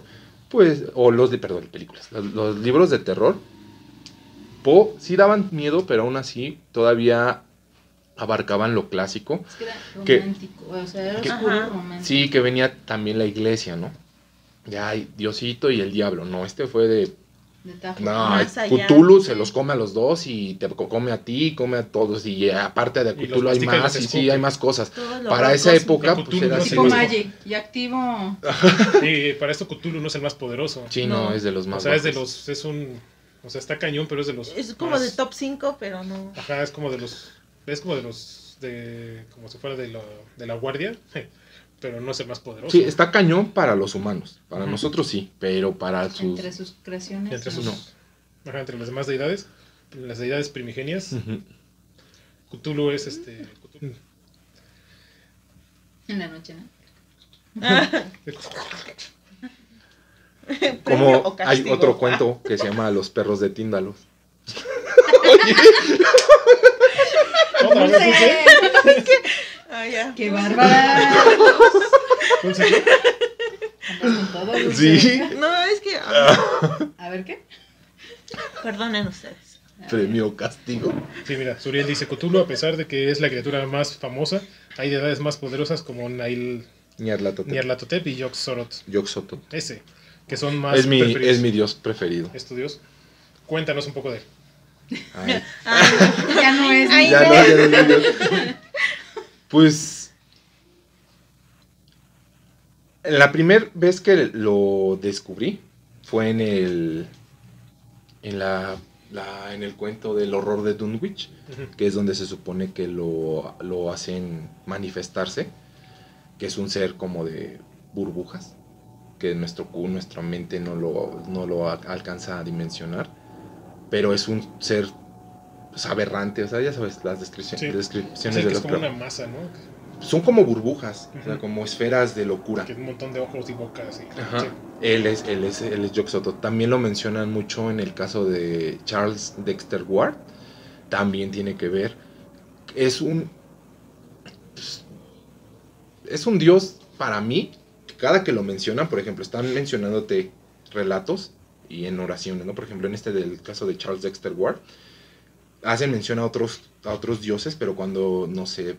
pues, o los de, perdón, películas, los, los libros de terror, po, sí daban miedo, pero aún así todavía abarcaban lo clásico. Es que era Que- romántico. O sea, era que- oscuro Ajá. romántico. Sí, que venía también la iglesia, ¿no? De, ay, Diosito y el diablo, no, este fue de De tajo. No. Cthulhu se los come a los dos y te co- come a ti, come a todos. Y eh, aparte de Cthulhu hay y más y sí, hay más cosas. Para esa época, pues Cthulhu era no así. Tipo Magic. Y activo. Y para esto Cthulhu no es el más poderoso. Sí, no, No. es de los O más sea, es de los. Es un. O sea, está cañón, pero es de los. Es como más- de top 5, pero no. Ajá, es como de los. Es como de los. De, como si fuera de la, de la guardia. Pero no es el más poderoso. Sí, está cañón para los humanos. Para nosotros sí, pero para sus... Entre sus creaciones. Entre sus. No. Ajá, entre las demás deidades. Las deidades primigenias. Ujú. Cthulhu es este. Cthulhu. En la noche, ¿no? Como hay otro cuento que se llama Los perros de Tíndalos. Otra vez dice. Ah, ya. ¡Qué bárbara! Andas con todo, Dulce. Sí. No, es que. ah, A ver qué. perdonen ustedes. Premio castigo. Sí, mira, Suriel dice Cthulhu, a pesar de que es la criatura más famosa, hay deidades más poderosas como Nail Nyarlathotep. Nyarlathotep y Yog-Sothoth. Yog-Sothoth. Ese, que son más Es mi, preferidos. es mi dios preferido. estudios. Cuéntanos un poco de él. Ay, Ya no es. Ay, ya no. no, ya no. Pues. La primera vez que lo descubrí fue en el. En la, la- en el cuento del horror de Dunwich, que es donde se supone que lo, lo hacen manifestarse, que es un ser como de burbujas, que nuestro Q, nuestra mente no lo, no lo a- alcanza a dimensionar, pero es un ser pues, aberrante, o sea, ya sabes, las descripci- Sí. descripciones Sí, de es como una masa, ¿no? Son como burbujas, o sea, como esferas de locura. Que un montón de ojos y bocas. Y, Ajá. sí. Él es, él es, él es. También lo mencionan mucho en el caso de Charles Dexter Ward. También tiene que ver. Es un. pues, Es un dios para mí. Cada que lo mencionan, por ejemplo, están mencionándote relatos y en oraciones, ¿no? Por ejemplo, en este del caso de Charles Dexter Ward, hacen mención a otros, a otros dioses, pero cuando, no sé,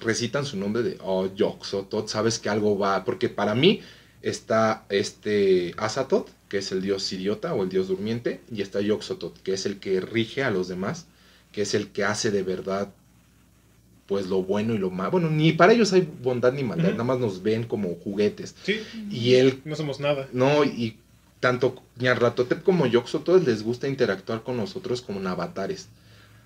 recitan su nombre de, oh, Yog-Sothoth, sabes que algo va, porque para mí está este Azathoth, que es el dios idiota o el dios durmiente, y está Yog-Sothoth, que es el que rige a los demás, que es el que hace de verdad pues lo bueno y lo malo. Bueno, ni para ellos hay bondad ni maldad, nada más nos ven como juguetes. Sí, Y él no somos nada. no, y tanto Ñarlatotep como Yoxotep les gusta interactuar con nosotros como en avatares.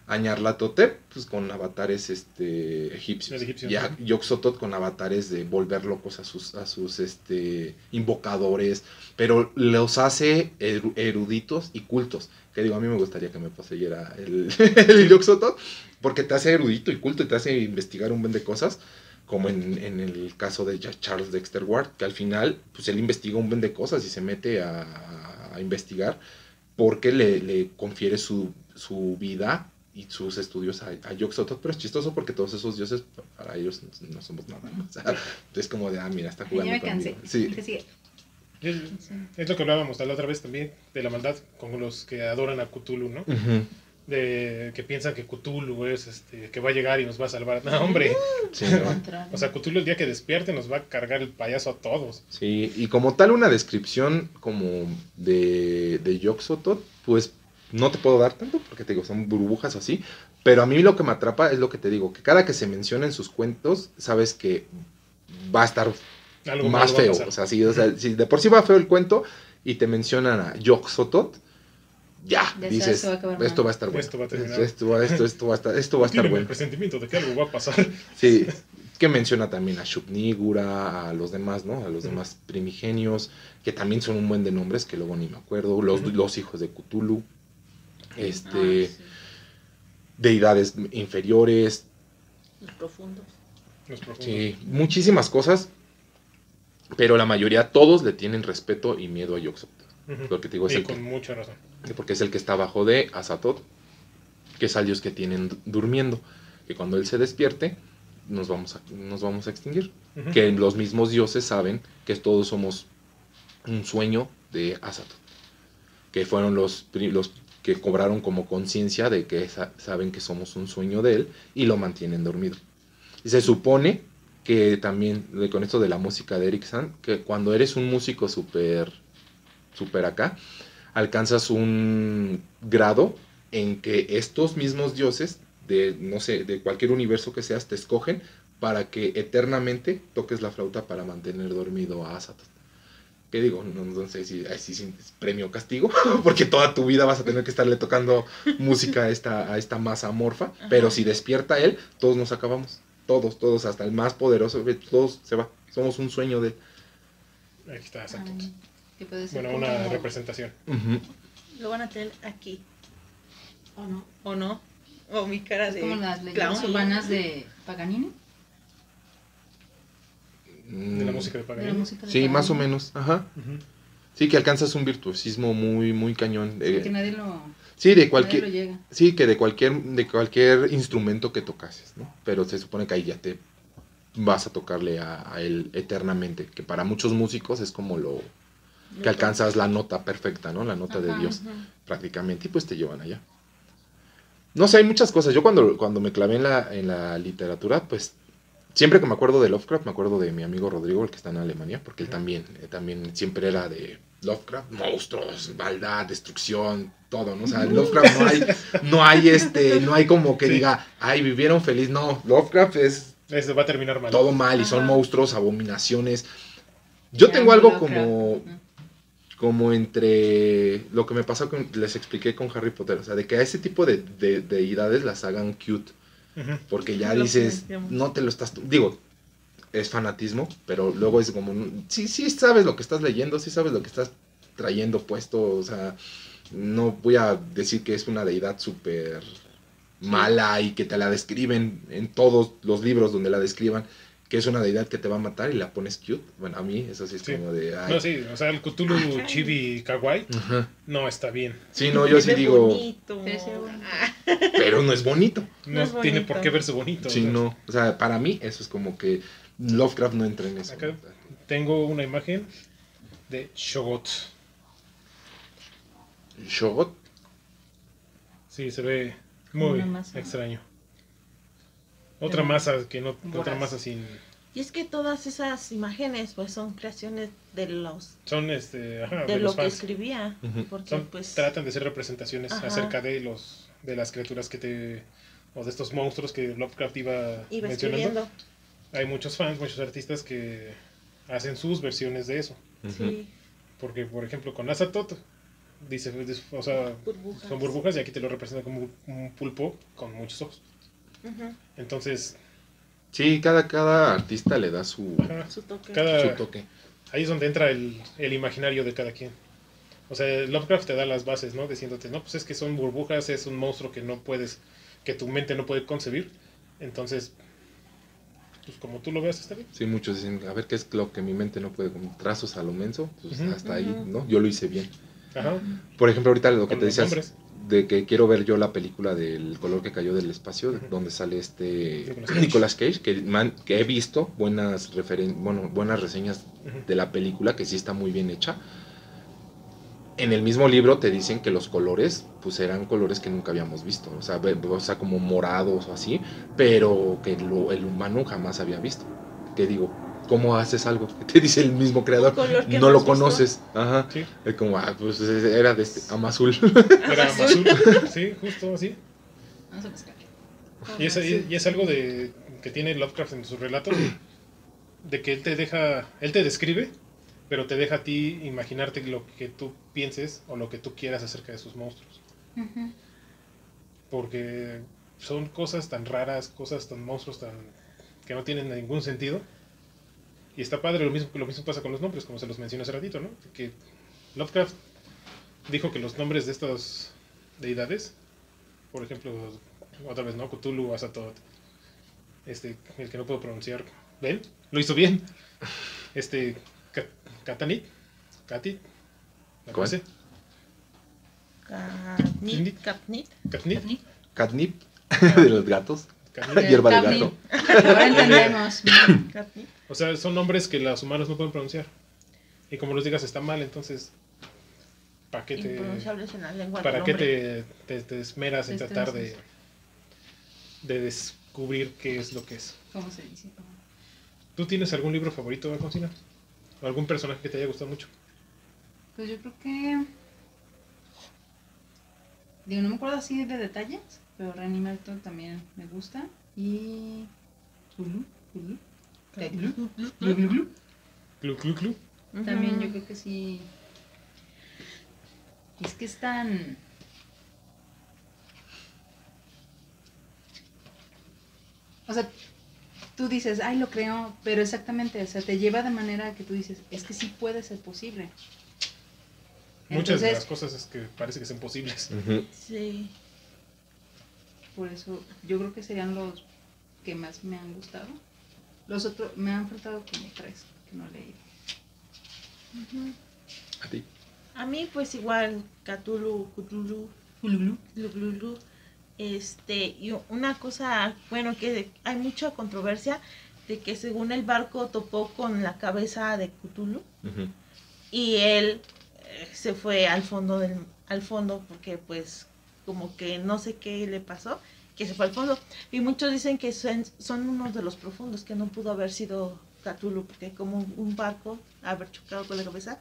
A Ñarlatotep, pues con avatares este, egipcios. Y a ¿no? Yoxotot con avatares de volver locos a sus, a sus este, invocadores. Pero los hace eru- eruditos y cultos. Que digo, a mí me gustaría que me poseyera el, el Yoxotot. Porque te hace erudito y culto y te hace investigar un buen de cosas como en, en el caso de Charles Dexter Ward, que al final, pues él investiga un buen de cosas y se mete a, a investigar porque le, le confiere su, su vida y sus estudios a, a Yog-Sothoth, pero es chistoso porque todos esos dioses, para ellos no somos nada. ¿no? O sea, es como de, ah, mira, está Ay, jugando ya me cansé. Es, es lo que hablábamos la otra vez también, de la maldad con los que adoran a Cthulhu, ¿no? Ujú. De que piensan que Cthulhu es este, que va a llegar y nos va a salvar. No, hombre. Sí. O sea, Cthulhu el día que despierte nos va a cargar el payaso a todos. Sí, y como tal una descripción como de, de Yog-Sothoth, pues no te puedo dar tanto porque te digo, son burbujas así, pero a mí lo que me atrapa es lo que te digo, que cada que se menciona en sus cuentos, sabes que va a estar Algo más feo, o sea, si, o sea, si de por sí va feo el cuento y te mencionan a Yog-Sothoth, ya, Ya sabes, dices, esto va a acabar mal. esto va a estar bueno, Esto va a terminar. esto, va- esto, esto va a estar, esto va a estar Tienen el bueno. presentimiento de que algo va a pasar. Sí, que menciona también a Shubnigura, a los demás, ¿no? A los demás primigenios, que también son un buen de nombres que luego ni me acuerdo. Los, hijos de Cthulhu, este, Ah, sí. deidades inferiores, Los profundos. Los profundos. sí, muchísimas cosas. Pero la mayoría, todos le tienen respeto y miedo a. Ujú. Lo que te digo es Y el con que, mucha razón. Porque es el que está abajo de Azatoth, que es al dios que tienen du- durmiendo. Que cuando él se despierte, nos vamos a, nos vamos a extinguir. Que los mismos dioses saben que todos somos un sueño de Azatoth. Que fueron los, los que cobraron como conciencia de que sa- saben que somos un sueño de él y lo mantienen dormido. Y se supone que también, de- con esto de la música de Eric Sand, que cuando eres un músico súper, súper acá, alcanzas un grado en que estos mismos dioses, de, no sé, de cualquier universo que seas, te escogen para que eternamente toques la flauta para mantener dormido a Azatoth. ¿Qué digo? No, no sé si, ay, si es premio o castigo, porque toda tu vida vas a tener que estarle tocando música a esta, a esta masa amorfa, pero si despierta él, todos nos acabamos. Todos, todos, hasta el más poderoso, todos se va. Somos un sueño de él. Aquí está, exacto. Ay, que puede ser Bueno, como- una representación. Lo van a tener aquí, ¿O no? ¿o no? O mi cara Es de como las leyendas clown. urbanas de Paganini. de la Mm, música de De la Paganini. música de Sí, más o menos, ajá. Ujú. Sí, que alcanzas un virtuosismo muy, muy cañón. eh, Que nadie lo, sí, de nadie lo cualquier, llega. sí, que de cualquier, de cualquier instrumento que tocases, ¿no? Pero se supone que ahí ya te vas a tocarle a, a él eternamente, que para muchos músicos es como lo que alcanzas la nota perfecta, ¿no? La nota de. Dios, prácticamente, y pues te llevan allá. No sé, hay muchas cosas. Yo cuando, cuando me clavé en la, en la literatura, pues siempre que me acuerdo de Lovecraft, me acuerdo de mi amigo Rodrigo, el que está en Alemania, porque él también, eh, también siempre era de Lovecraft, monstruos, maldad, destrucción, todo, ¿no? O sea, en Lovecraft no hay, no hay este, no hay como que Sí. diga, ay, vivieron feliz. No, Lovecraft es Ese va a terminar mal. todo mal y son monstruos, abominaciones. Yo Ya, tengo algo Lovecraft. como. Como entre lo que me pasó con, les expliqué con Harry Potter, o sea, de que a ese tipo de, de deidades las hagan cute, porque ya Lo dices, no te lo estás, digo, es fanatismo, pero luego es como, sí, sí sabes lo que estás leyendo, sí sabes lo que estás trayendo puesto, o sea, no voy a decir que es una deidad súper mala y que te la describen en todos los libros donde la describan, que es una deidad que te va a matar y la pones cute. Bueno, a mí eso sí es Sí. como de... ay. No, sí, o sea, el Cthulhu Ajá. Chibi Kawaii Ajá. no está bien. Sí, no, yo sí digo, bonito. Pero. Ah, pero no es bonito. No, No es tiene bonito. por qué verse bonito. Sí, o sea. no. O sea, para mí eso es como que Lovecraft no entra en eso. Acá. Tengo una imagen de Shogot. Shogot. Sí, se ve muy masa. extraño. Otra masa que no, otra masa sin, Y es que todas esas imágenes pues son creaciones de los son este, ajá, de, de, lo que fans. escribía, porque Son- pues tratan de ser representaciones Ajá. acerca de los de las criaturas que te o de estos monstruos que Lovecraft iba, iba mencionando. Hay muchos fans, muchos artistas que hacen sus versiones de eso. Sí, Porque, por ejemplo, con Azatoth, dice, o sea, burbujas. son burbujas y aquí te lo representa como un pulpo con muchos ojos. Ujú, Entonces, Sí, cada, cada artista le da su, ajá, Su toque. Cada- su toque. ahí es donde entra el, el imaginario de cada quien. O sea, Lovecraft te da las bases, ¿no? Diciéndote, no, pues es que son burbujas, es un monstruo que no puedes, que tu mente no puede concebir. Entonces, pues como tú lo veas, está bien. Sí, muchos dicen, a ver qué es lo que mi mente no puede, con trazos a lo menso, pues hasta ahí. ¿no? Yo lo hice bien. Ajá. Por ejemplo, ahorita lo que Con te decías, nombres. De que quiero ver yo la película del color que cayó del espacio, donde sale este Nicolas Cage. Nicolas Cage, que, man- que he visto buenas referen bueno, buenas reseñas de la película, que sí está muy bien hecha. En el mismo libro te dicen que los colores, pues eran colores que nunca habíamos visto, o sea, o sea como morados o así, pero que lo- el humano jamás había visto. Que digo, ¿cómo haces algo que te dice el mismo creador? No lo visto. conoces. Ajá. Sí, Es como, ah, pues era de este, Amazul. era Azul. azul. Sí, justo así. Vamos a buscar. Y es, y- y es algo de que tiene Lovecraft en sus relatos, de que él te deja, él te describe, pero te deja a ti imaginarte lo que tú pienses o lo que tú quieras acerca de sus monstruos. Porque son cosas tan raras, cosas tan monstruos tan que no tienen ningún sentido. Y está padre, lo mismo, lo mismo pasa con los nombres, como se los mencioné hace ratito, ¿no? Que Lovecraft dijo que los nombres de estas deidades, por ejemplo, otra vez, ¿no? Cthulhu, Azatoth, este, el que no puedo pronunciar, ¿ven? Lo hizo bien. Este, Ka- Katanit, Katit, ¿la conoce? Catnip, catnip. Katnit, Catnip de los gatos. Hierba de gato. Ahora entendemos. catnip. O sea, son nombres que los humanos no pueden pronunciar. Y como los digas está mal, entonces, ¿para qué te, Impronunciables en la lengua para qué te, te- te esmeras en tratar de, de descubrir qué es lo que es? ¿Cómo se dice? ¿Tú tienes algún libro favorito, Alfonsina? ¿O algún personaje que te haya gustado mucho? Pues yo creo que. Digo, no me acuerdo así de detalles, pero Reanimator también me gusta. Y. Hulu, Hulu, Glu, Glu, Glu, Glu. Clu, clu, clu. También yo creo que sí. Es que es tan. O sea, tú dices, ay, lo creo, pero exactamente, o sea, te lleva de manera que tú dices, es que sí puede ser posible. Muchas de las cosas es que parece que son posibles. Sí. por eso yo creo que serían los que más me han gustado. Los otros, me han faltado como tres que no he leído. A ti. A mí, pues igual, Cthulhu, Cthulhu, Ululu. Lululu, Este, y una cosa, bueno, que hay mucha controversia de que según el barco topó con la cabeza de Cthulhu y él eh, se fue al fondo del al fondo porque pues como que no sé qué le pasó que se fue al fondo y muchos dicen que son, son unos de los profundos que no pudo haber sido Cthulhu porque como un, un barco haber chocado con la cabeza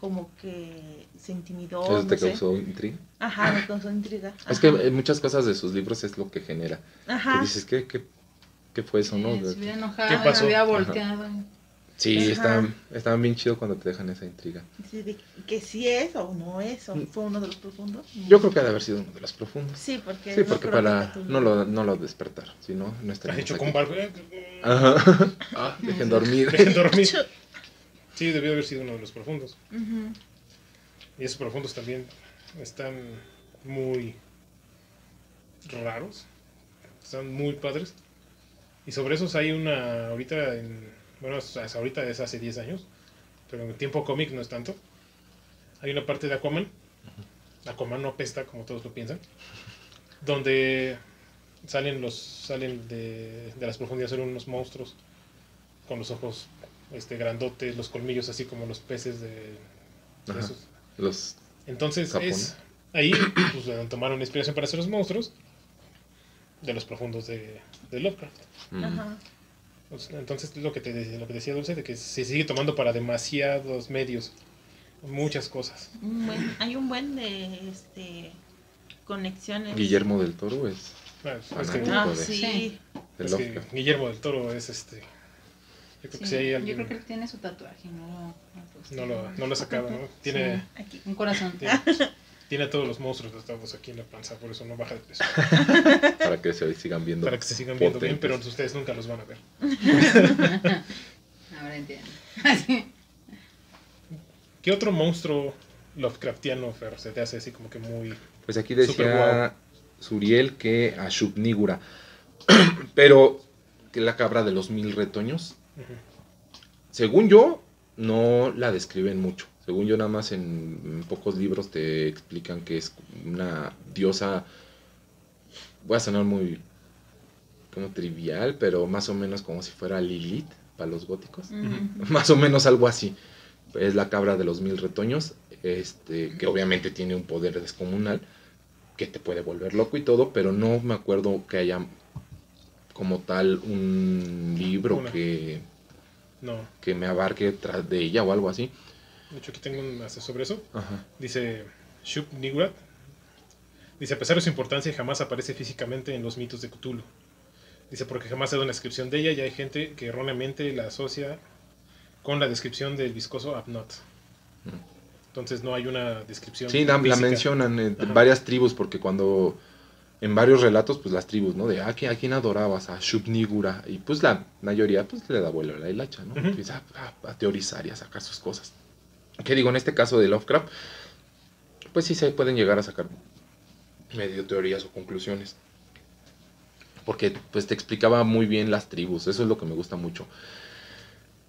como que se intimidó ¿Eso no te sé. causó intriga? ajá me causó intriga Es que muchas cosas de sus libros es lo que genera. ajá Que dices, ¿qué, qué, qué fue eso, no? Se hubiera enojado, ¿Qué pasó? se hubiera Ajá. Sí, están, están bien chido cuando te dejan esa intriga. Sí, de que sí es o no es o fue uno de los profundos Yo creo que ha de haber sido uno de los profundos. sí porque Sí, porque para no lo, no lo despertar, si no, no Has estaríamos hecho con barco. Ajá. Ah, dejen dormir. Dejen dormir. Sí, debió haber sido uno de los profundos. Y esos profundos también están muy raros. Están muy padres. Y sobre esos hay una ahorita en, bueno, hasta ahorita es hace 10 años, pero en tiempo cómic no es tanto. Hay una parte de Aquaman. Aquaman no apesta como todos lo piensan. Donde salen los salen de, de las profundidades son unos monstruos con los ojos este grandotes, los colmillos así como los peces de, esos. Los Entonces Japón. es ahí pues, tomaron inspiración para hacer los monstruos de los profundos de, de Lovecraft. Ajá. Pues, Entonces lo que te lo que decía Dulce de que se sigue tomando para demasiados medios, muchas cosas. Hay un buen de este conexiones. Guillermo del Toro es Ah, es que, Fanático. Ah, de- sí. de es que Lovecraft. Guillermo del Toro es este. Yo creo Sí, que si hay Yo alguien creo que él tiene su tatuaje, no lo, no lo puesto. no lo, no lo ha sacado, ¿no? Tiene, Aquí. Un corazón. tiene, tiene a todos los monstruos estados aquí en la panza, por eso no baja de peso. Para que se sigan viendo. Para que se sigan viendo bien, pero ustedes nunca los van a ver. Ahora entiendo. ¿Qué otro monstruo Lovecraftiano, Fer, se te hace así como que muy... Pues aquí decía Suriel que Ashubnigura. pero que la cabra de los mil retoños. Según yo, no la describen mucho. Según yo, nada más en, en pocos libros te explican que es una diosa. Voy a sonar muy como trivial, pero más o menos como si fuera Lilith para los góticos. Más o menos algo así. Es la cabra de los mil retoños, este, que obviamente tiene un poder descomunal, que te puede volver loco y todo, pero no me acuerdo que haya como tal un libro Una. que, No, que me abarque tras de ella o algo así. De hecho aquí tengo un hasta sobre eso. Ajá. Dice Shub Nigurat. Dice, a pesar de su importancia, jamás aparece físicamente en los mitos de Cthulhu. Dice, porque jamás se da una descripción de ella y hay gente que erróneamente la asocia con la descripción del viscoso Abnot. Entonces no hay una descripción. Sí, la, la mencionan en Ajá. varias tribus, porque cuando en varios relatos, pues las tribus, ¿no? De ah, ¿a quién adorabas? A Shubnigura. Y pues la mayoría, pues le da vuelo a la hilacha, ¿no? Empieza a, a teorizar y a sacar sus cosas. Que digo, en este caso de Lovecraft, pues sí se pueden llegar a sacar medio teorías o conclusiones. Porque pues te explicaba muy bien las tribus, eso es lo que me gusta mucho.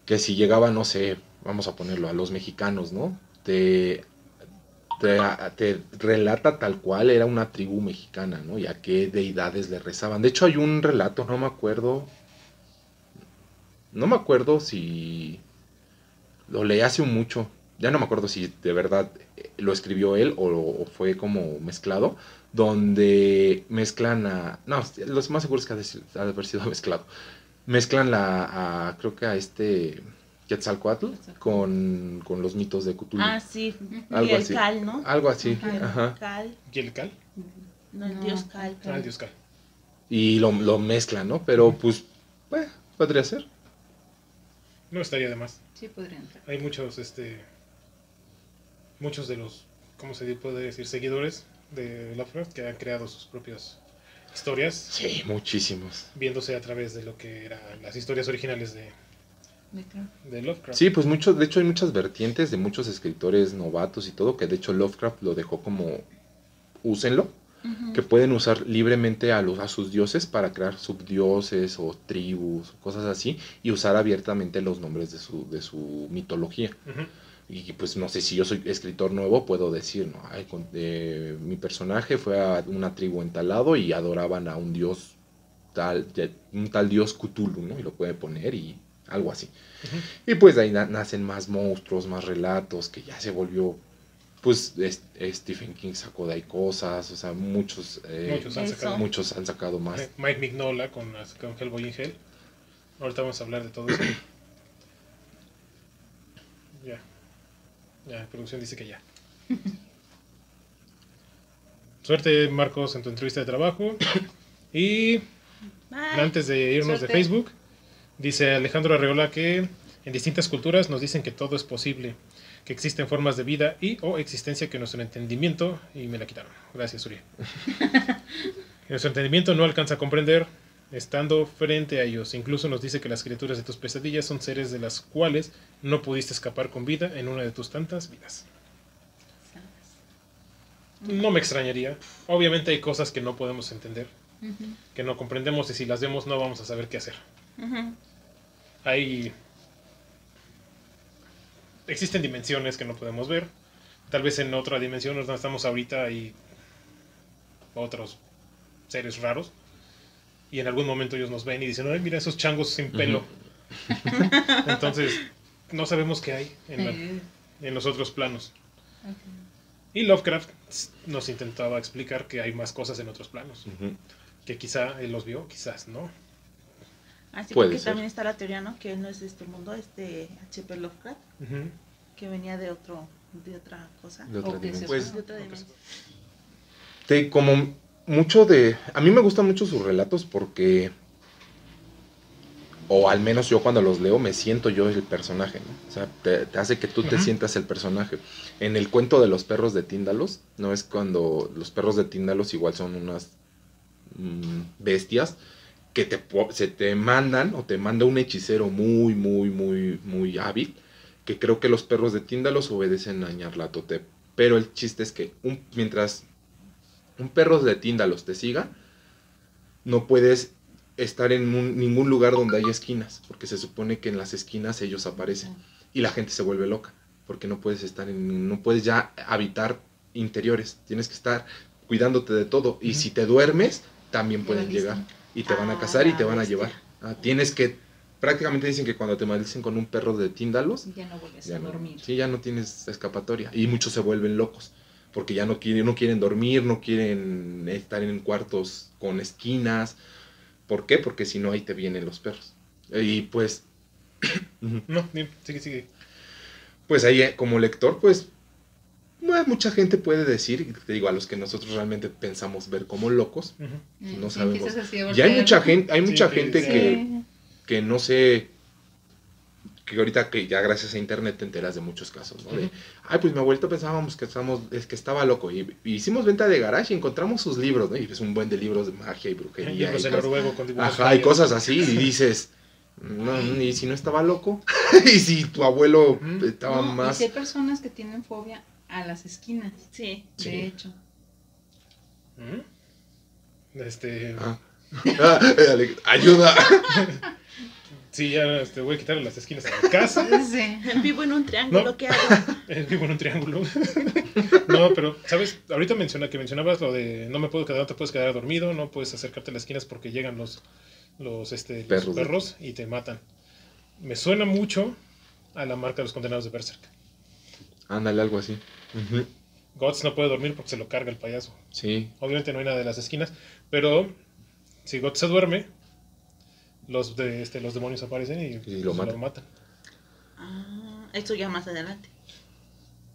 Que si llegaba, no sé, vamos a ponerlo a los mexicanos, ¿no? Te, te, relata tal cual era una tribu mexicana, ¿no? Y a qué deidades le rezaban. De hecho hay un relato, no me acuerdo, no me acuerdo si lo leí hace mucho, ya no me acuerdo si de verdad eh, lo escribió él o, o fue como mezclado, donde mezclan a... No, los más seguros que ha de, ha de haber sido mezclado. Mezclan la, a, creo que a este Quetzalcoatl con, con los mitos de Cthulhu. Ah, sí. Algo y el así. Cal, ¿no? Algo así, El ajá. Cal. ¿Y el Cal? No, el No. dios Cal. Ah, el Dios Cal. Y lo, lo mezclan, ¿no? Pero pues, eh, podría ser. No estaría de más. Sí, podría entrar. Hay muchos, este... Muchos de los, ¿cómo se puede decir? Seguidores de Lovecraft que han creado sus propias historias. Sí, muchísimos. Viéndose a través de lo que eran las historias originales de, Lovecraft. Sí, pues muchos, de hecho hay muchas vertientes de muchos escritores novatos y todo, que de hecho Lovecraft lo dejó como, úsenlo, que pueden usar libremente a, los, a sus dioses para crear subdioses o tribus, cosas así, y usar abiertamente los nombres de su, de su mitología. Ujú. Y pues no sé si yo soy escritor nuevo, puedo decir, ¿no? Ay, con- eh, mi personaje fue a una tribu en tal lado y adoraban a un dios tal, un tal dios Cthulhu, ¿no? Y lo puede poner y algo así. Y pues de ahí na- nacen más monstruos, más relatos, que ya se volvió, pues es- Stephen King sacó de ahí cosas, o sea, muchos, eh, Muchos han sacado. muchos han sacado más. Eh, Mike Mignola con, con Hellboy in Hell. Ahorita vamos a hablar de todo eso. Ya. Ya, la producción dice que ya. Suerte, Marcos, en tu entrevista de trabajo. Y Bye. antes de irnos de. Facebook, dice Alejandro Arreola que en distintas culturas nos dicen que todo es posible, que existen formas de vida y o existencia que nuestro entendimiento, y me la quitaron. Gracias, Uri. nuestro entendimiento no alcanza a comprender estando frente a ellos. Incluso nos dice que las criaturas de tus pesadillas son seres de las cuales no pudiste escapar con vida en una de tus tantas vidas. No me extrañaría. Obviamente hay cosas que no podemos entender, que no comprendemos y si las vemos no vamos a saber qué hacer. Hay... Existen dimensiones que no podemos ver. Tal vez en otra dimensión donde estamos ahorita hay otros seres raros. Y en algún momento ellos nos ven y dicen, ay, mira esos changos sin pelo. Entonces, no sabemos qué hay en, la- en los otros planos. ok. Y Lovecraft nos intentaba explicar que hay más cosas en otros planos. Ujú. Que quizá él los vio, quizás no. Así Puede porque ser. también está la teoría, ¿no? Que él no es de este mundo, es de H.P. Lovecraft, Ujú. que venía de otro, de otra cosa. De otra O que dimensión. Pues, de otra ok. dimensión. te- como mucho de... A mí me gustan mucho sus relatos porque... O al menos yo cuando los leo me siento yo el personaje, ¿no? O sea, te, te hace que tú te sientas el personaje. En el cuento de los perros de Tíndalos, ¿no? Es cuando los perros de Tíndalos igual son unas mm, bestias que te, se te mandan o te manda un hechicero muy, muy, muy, muy hábil, que creo que los perros de Tíndalos obedecen a Ñarlatotep. Pero el chiste es que un- mientras un perro de Tíndalos te siga, no puedes estar en un- ningún lugar donde haya esquinas, porque se supone que en las esquinas ellos aparecen y la gente se vuelve loca, porque no puedes estar en, no puedes ya habitar interiores, tienes que estar cuidándote de todo y si te duermes también pueden llegar y te van a Ah, cazar y te van a llevar. Ah, tienes que prácticamente dicen que cuando te maldicen con un perro de Tíndalos, Ya no vuelves ya a no, dormir. sí, ya no tienes escapatoria. Y muchos se vuelven locos. Porque ya no quieren, no quieren dormir, no quieren estar en cuartos con esquinas. ¿Por qué? Porque si no, ahí te vienen los perros. Y pues, No, bien, sigue, sigue. pues ahí eh, como lector, pues, bueno, mucha gente puede decir, te digo, a los que nosotros realmente pensamos ver como locos, no sí, sabemos. así a ya hay mucha gente, hay Sí, mucha gente sí. que, que no sé, que ahorita que ya gracias a internet te enteras de muchos casos, ¿no? De, ay, pues mi abuelito pensábamos que, estábamos, es que estaba loco y, y hicimos venta de garage y encontramos sus libros, ¿no? Y es un buen de libros de magia y brujería. Libros y en cosas- noruego con dibujos Ajá, y cosas así y dices, no, y si no estaba loco, y si tu abuelo estaba No, y más... si hay personas que tienen fobia a las esquinas, Sí. Sí. de hecho. Ujú. Este, Ah. Ah, eh, ayuda. Sí, ya este, voy a quitarle las esquinas a la casa. Sí. Vivo en un triángulo, No. ¿qué hago? Vivo en un triángulo. no, pero, ¿sabes? Ahorita menciona que mencionabas lo de no me puedo quedar, no te puedes quedar dormido, no puedes acercarte a las esquinas porque llegan los, los, este, los Perros. y te matan. Me suena mucho a la marca de los condenados de Berserk. Ándale, algo así. Guts no puede dormir porque se lo carga el payaso. Sí. Obviamente no hay nada de las esquinas, pero si Guts se duerme, los, de, este, los demonios aparecen y, Y lo matan. matan. Ah, esto ya más adelante.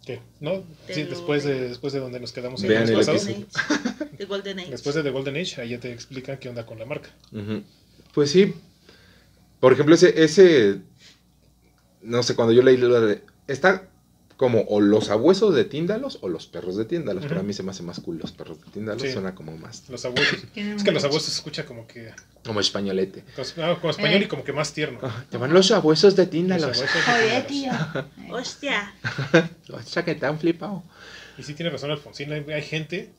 ¿Qué? ¿No? Te Sí, lo- después de, después de donde nos quedamos el Vean el episodio. Golden Age. The Golden Age. Después de The Golden Age, ahí ya te explican qué onda con la marca. Pues sí. Por ejemplo, ese, ese. No sé, cuando yo leí lo de. Está como o los abuesos de Tíndalos o los perros de Tíndalos. Pero a mí se me hace más cool los perros de Tíndalos. Sí. Suena como más. Los abuelos. Tienen Es que los abuelos se escucha como que. Como españolete. Ah, como español Eh. y como que más tierno. Ah, te van los abuesos de Los Tíndalos. abuelos de Oye, Tíndalos. tío. Hostia. O sea que te han flipado. Y sí tiene razón Alfonsín, hay, hay gente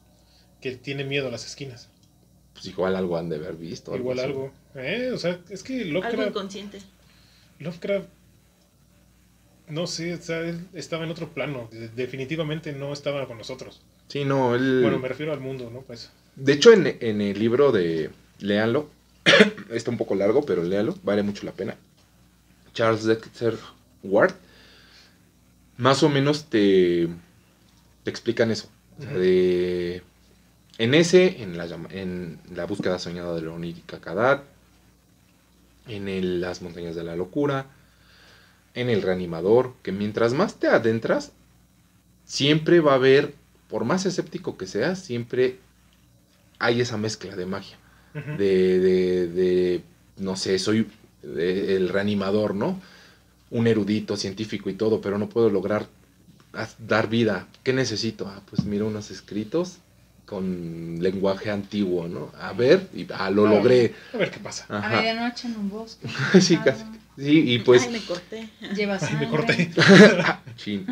que tiene miedo a las esquinas. Pues igual algo han de haber visto. Igual así. algo. Eh, o sea, es que Algo Lovecraft, inconsciente. Lovecraft, no sé, él estaba en otro plano. De- Definitivamente no estaba con nosotros. Sí, no, él... Bueno, me refiero al mundo, ¿no? Pues. De hecho, en, en el libro de... Léanlo. Está un poco largo, pero léanlo. Vale mucho la pena. Charles Dexter Ward. Más o menos te, te explican eso. O sea, de- en ese, en la, en la búsqueda soñada de la onírica Kadat. En el- las montañas de la locura. En el reanimador. Que mientras más te adentras, siempre va a haber, por más escéptico que seas, siempre hay esa mezcla de magia. De, de, de, no sé, soy el reanimador, ¿no? Un erudito, científico y todo, pero no puedo lograr dar vida. ¿Qué necesito? Ah, pues miro unos escritos con lenguaje antiguo, ¿no? A ver, y ah, lo logré. A ver qué pasa. A Ajá. medianoche en un bosque. Sí, Ah, casi. Sí, y pues Ay, me corté. Lleva Ay, me corté. Chin.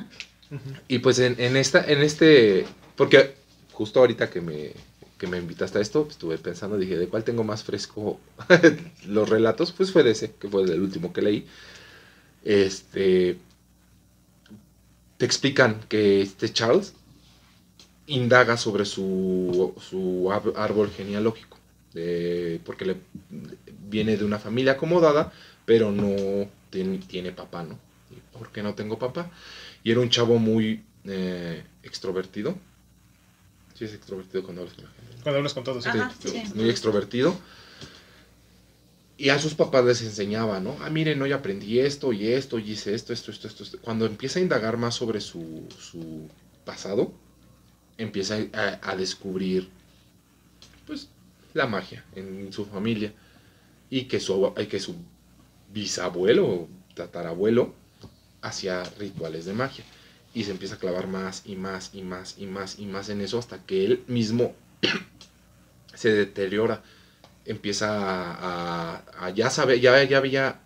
Y pues en, en esta, en este, porque justo ahorita que me, que me invitaste a esto, pues, estuve pensando, dije, ¿de cuál tengo más fresco los relatos? Pues fue de ese, que fue el último que leí. Este, te explican que este Charles indaga sobre su, su árbol genealógico, de- porque le, viene de una familia acomodada, pero no tiene, tiene papá, ¿no? ¿Y ¿Por qué no tengo papá? Y era un chavo muy eh, extrovertido. Sí, es extrovertido cuando hablas con la gente. Cuando hablas con todos. sí. Ajá. Sí. Muy extrovertido. Y a sus papás les enseñaba, ¿no? Ah, miren, hoy aprendí esto y esto, y hice esto, esto, esto, esto. esto. Cuando empieza a indagar más sobre su, su pasado, empieza a, a descubrir, pues, la magia en su familia. Y que su, y que su bisabuelo o tatarabuelo hacía rituales de magia. Y se empieza a clavar más y más y más y más y más en eso hasta que él mismo se deteriora. Empieza a, a- a ya saber, ya, ya veía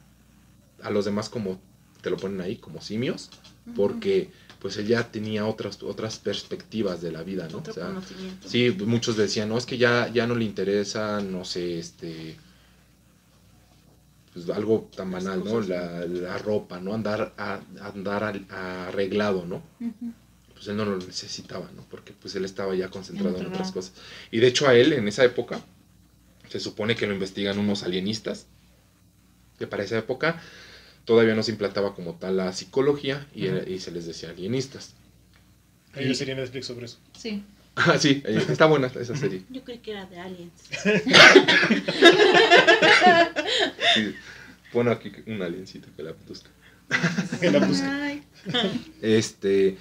a los demás como, te lo ponen ahí, como simios, porque pues él ya tenía otras, otras perspectivas de la vida, ¿no? Otro O sea, conocimiento. Sí, muchos decían, no, es que ya, ya no le interesa, no sé, este, pues algo tan banal, ¿no? La, la ropa, ¿no? Andar, a, andar al- arreglado, ¿no? Pues él no lo necesitaba, ¿no? Porque pues él estaba ya concentrado en otras cosas. Y de hecho a él, en esa época, se supone que lo investigan unos alienistas, que para esa época todavía no se implantaba como tal la psicología y, se les decía alienistas. Hay una serie en Netflix sobre eso. Sí. Ah, sí, está buena esa serie. Yo creí que era de aliens. Sí. Pon aquí un aliencito que la busca. Que la busca. Este.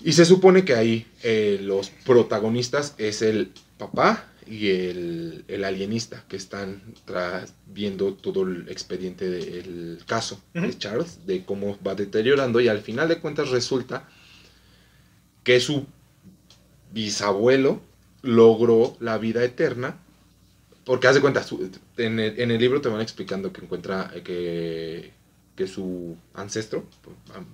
Y se supone que ahí eh, los protagonistas es el papá y el, el alienista que están tras- viendo todo el expediente del caso de. Charles, de cómo va deteriorando y al final de cuentas resulta que su bisabuelo logró la vida eterna. Porque haz de cuenta, su- en, el, en el libro te van explicando que encuentra que, que su ancestro,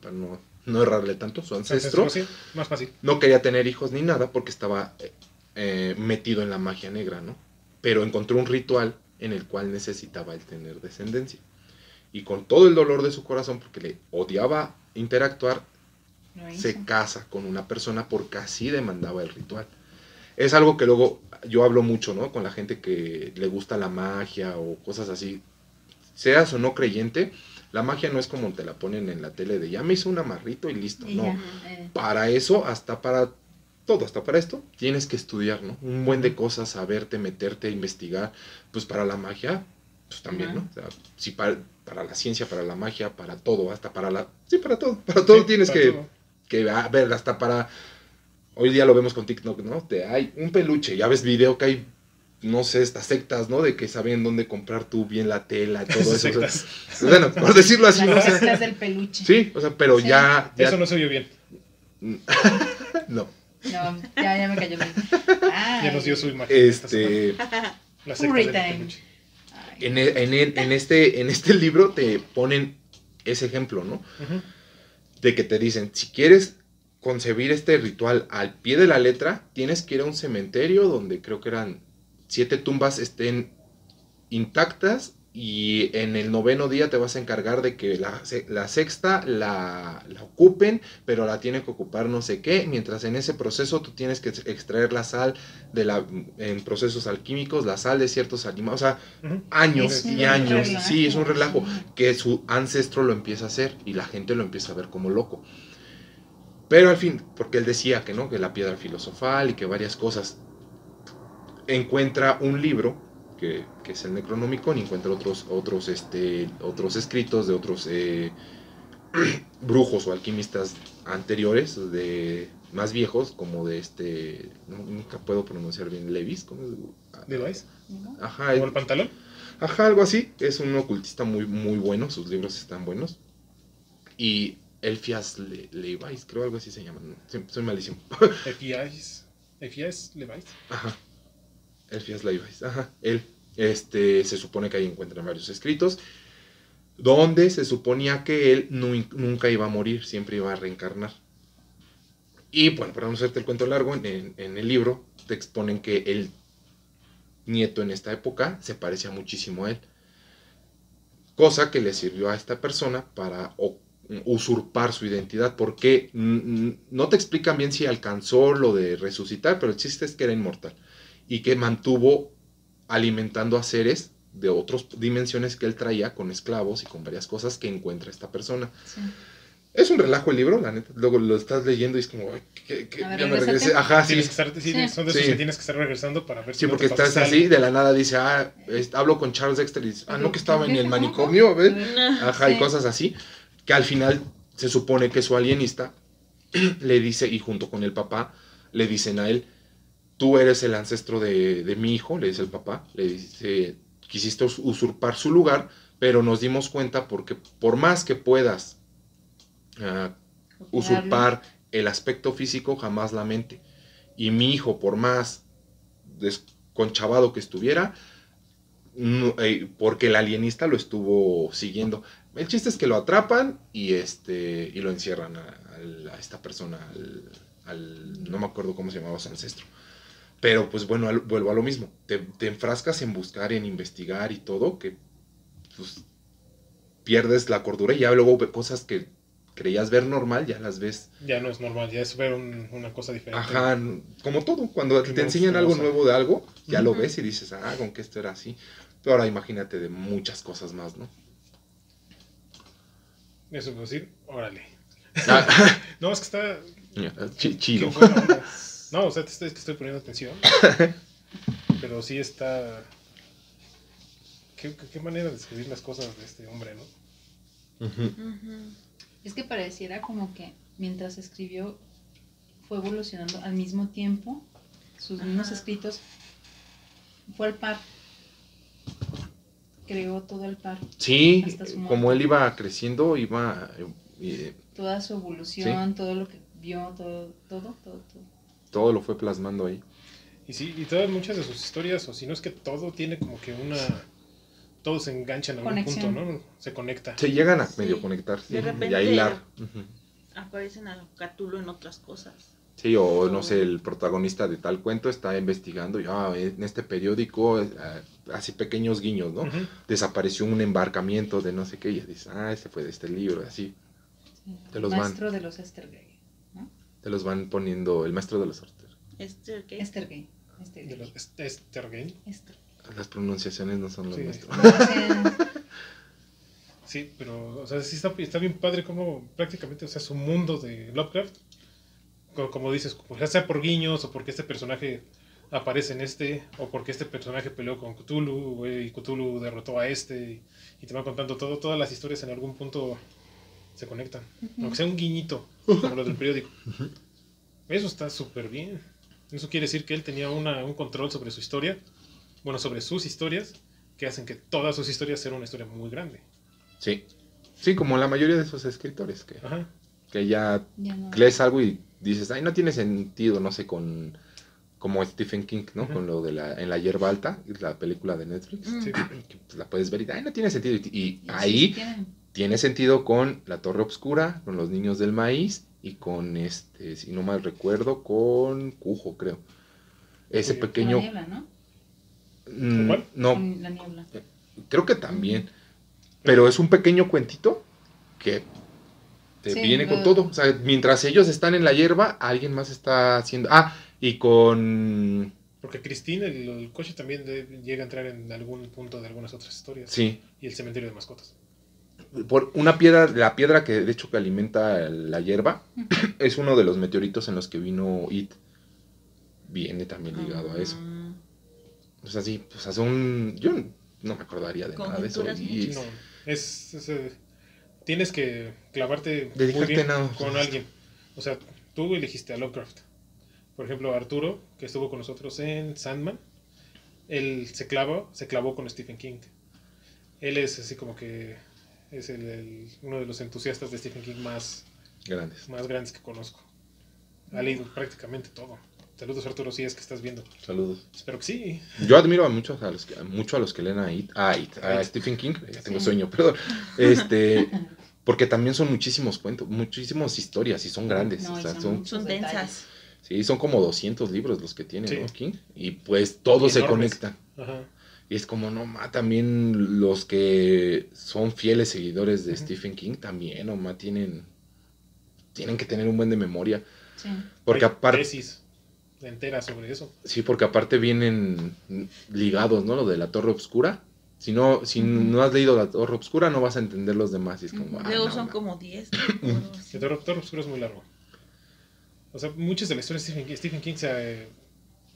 para- no, no errarle tanto, su ancestro Sí, más fácil. no quería tener hijos ni nada porque estaba eh, eh, metido en la magia negra, ¿no? Pero encontró un ritual en el cual necesitaba él tener descendencia. Y con todo el dolor de su corazón, porque le odiaba interactuar, se casa con una persona porque así demandaba el ritual. Es algo que luego yo hablo mucho, ¿no? Con la gente que le gusta la magia o cosas así. Seas o no creyente, la magia no es como te la ponen en la tele de ya me hizo un amarrito y listo. Y no, ya, eh, para eso, hasta para todo, hasta para esto, tienes que estudiar, ¿no? Un buen de cosas, saberte, meterte, investigar. Pues para la magia, pues también. ¿no? O sea, si para, para la ciencia, para la magia, para todo, hasta para la... Sí, para todo, para todo Sí, tienes para que, todo. que a ver, hasta para... Hoy día lo vemos con TikTok, ¿no? Te hay un peluche, ya ves video que hay, no sé, estas sectas, ¿no? De que saben dónde comprar tú bien la tela y todo eso. o sea, Sectas. bueno, por decirlo así, ¿no? O las sea, del peluche. sí, o sea, pero Sí. ya... ya Eso no se oye bien. no. No, ya, ya me cayó bien. Ay. Ya nos dio su imagen. Este... La secta del peluche. En, en en este, en este libro te ponen ese ejemplo, ¿no? De que te dicen, si quieres concebir este ritual al pie de la letra, tienes que ir a un cementerio donde creo que eran siete tumbas estén intactas y en el noveno día te vas a encargar de que la, la sexta la, la ocupen, pero la tiene que ocupar no sé qué, mientras en ese proceso tú tienes que extraer la sal de la, en procesos alquímicos, la sal de ciertos animales, o sea, años y años, relajo, sí, es un relajo, que su ancestro lo empieza a hacer y la gente lo empieza a ver como loco. Pero al fin, porque él decía que no, que la piedra filosofal y que varias cosas, encuentra un libro que, que es el Necronomicon y encuentra otros, otros, este, otros escritos de otros eh, brujos o alquimistas anteriores, de más viejos, como de este, nunca puedo pronunciar bien, Levis, ¿cómo es? ¿no? Ajá, ¿Como el pantalón? Ajá, algo así. Es un ocultista muy, muy bueno. Sus libros están buenos. Y Elfias Le Levi's, creo algo así se llaman. Soy, soy malísimo. FIS. FIS Levice. Ajá. Elfias Levi's. Ajá. Él. Este, se supone que ahí encuentran varios escritos. Donde se suponía que él nu- nunca iba a morir, siempre iba a reencarnar. Y bueno, para no hacerte el cuento largo, en, en- en el libro te exponen que el nieto en esta época se parecía muchísimo a él. Cosa que le sirvió a esta persona para usurpar su identidad, porque mm, mm, no te explican bien si alcanzó lo de resucitar, pero el chiste es que era inmortal y que mantuvo alimentando a seres de otras dimensiones que él traía con esclavos y con varias cosas que encuentra esta persona. Sí. Es un relajo el libro, la neta. Luego lo estás leyendo y es como, "Ay, que, que A ver, ya me regresé. Ajá, sí. Tienes que estar, sí, Sí. son de esos Sí. que tienes que estar regresando para ver si Sí, no porque te estás así, de la nada dice, ah, es- hablo con Charles Dexter y dice, ah, no, que estaba en el manicomio, ¿ves? Ajá, y cosas así, que al final se supone que su alienista le dice, y junto con el papá, le dicen a él, tú eres el ancestro de, de mi hijo, le dice el papá, le dice, quisiste us- usurpar su lugar, pero nos dimos cuenta porque por más que puedas ah, usurpar el aspecto físico, jamás la mente. Y mi hijo, por más desconchavado que estuviera, no- eh, porque el alienista lo estuvo siguiendo. El chiste es que lo atrapan y este y lo encierran a, esta persona, al, al- no me acuerdo cómo se llamaba su ancestro. Pero pues bueno, al- vuelvo a lo mismo. Te, te enfrascas en buscar, en investigar y todo, que pues, pierdes la cordura y ya luego cosas que creías ver normal, ya las ves. Ya no es normal, ya es ver un- una cosa diferente. Ajá, como todo, cuando te enseñan algo nuevo de algo, ya lo ves y dices, ah, con que esto era así. Pero ahora imagínate de muchas cosas más, ¿no? Eso puedo decir, órale. Ah, No, es que está. chido. No, o sea, te estoy, es que estoy poniendo atención. Pero sí está. ¿Qué, manera de escribir las cosas de este hombre, ¿no? Es que pareciera como que mientras escribió fue evolucionando al mismo tiempo, sus mismos escritos fue al par. Creó todo el par, Sí, como él iba creciendo, iba... eh, eh, toda su evolución, todo lo que vio, todo, todo, todo, todo. todo lo fue plasmando ahí. Y sí, y todas muchas de sus historias, o si no es que todo tiene como que una. Todo se engancha en algún Conexión. punto, ¿no? Se conecta. Se llegan a Sí. medio conectar sí, De y a hilar. Aparecen a Catulo en otras cosas. Sí, o no sé, el protagonista de tal cuento está investigando y ah, en este periódico, eh, así pequeños guiños, ¿no? Desapareció un embarcamiento de no sé qué y ya dices, ah, este fue de este libro, así. Sí. Te los van. Maestro de los Estergay. Te los van poniendo el maestro de los. Este. Estergay. De los Las pronunciaciones no son Sí. o sea, Sí, pero, o sea, sí está, está bien padre como prácticamente, o sea, su mundo de Lovecraft, como, dices, ya sea por guiños o porque este personaje aparece en este, o porque este personaje peleó con Cthulhu, y Cthulhu derrotó a este, y, y te va contando todo, todas las historias en algún punto se conectan, aunque sea un guiñito, como los del periódico. Eso está súper bien. Eso quiere decir que él tenía una, un control sobre su historia, bueno, sobre sus historias, que hacen que todas sus historias sean una historia muy grande. Sí. Sí, como la mayoría de esos escritores, que, Ajá. que ya ya no. lees algo y dices, ay, no tiene sentido, no sé, con como Stephen King, ¿no? Con lo de la, en la hierba alta, la película de Netflix, Mm. Sí. que pues, la puedes ver y, ay, no tiene sentido. Y, y Y sí, ahí tiene sentido con La Torre Obscura, con Los Niños del Maíz y con este, si no mal recuerdo, con Cujo, creo. Ese Cuyo. La pequeño... niebla, ¿no? mm, ¿Cuál? no, Con La niebla. creo que también. Pero es un pequeño cuentito que te Sí, viene con todo. O sea, mientras ellos están en la hierba, alguien más está haciendo... Ah, y con... Porque Christine, el, el coche también de- llega a entrar en algún punto de algunas otras historias. Sí, Y el cementerio de mascotas. por una piedra, la piedra que de hecho que alimenta la hierba, es uno de los meteoritos en los que vino It. Viene también ligado a eso. Ah, O sea, sí, pues hace un... Yo no me acordaría de nada de eso. Y- no, es, es, eh, tienes que clavarte muy bien con alguien. O sea, tú elegiste a Lovecraft. Por ejemplo, Arturo, que estuvo con nosotros en Sandman, él se clavó, se clavó con Stephen King. Él es así como que es el- el- uno de los entusiastas de Stephen King más, Grandes. más grandes que conozco. Ha leído prácticamente todo. Saludos Arturo, si es que estás viendo. Saludos. Espero que sí. Yo admiro a muchos a los que, a mucho a los que leen a It, a, It, a It. Stephen King, tengo sueño, perdón. Este, porque también son muchísimos cuentos, muchísimas historias y son grandes. No, o y sea, son densas. sí, son como 200 libros los que tiene Sí. ¿no? King. Y pues todos se conectan. Ajá. Y es como, no, ma, también los que son fieles seguidores de. Stephen King también, no, ma, tienen, tienen que tener un buen de memoria. Sí. Porque aparte, tesis enteras sobre eso. sí, porque aparte vienen ligados, ¿no? Lo de la Torre Obscura. Si no, si no has leído la Torre Obscura, no vas a entender los demás. Y es como, ah, Luego no, son como 10. ¿no? O algo así. El Terror, Terror Oscuro es muy largo. O sea, muchas de las historias de Stephen King, Stephen King se,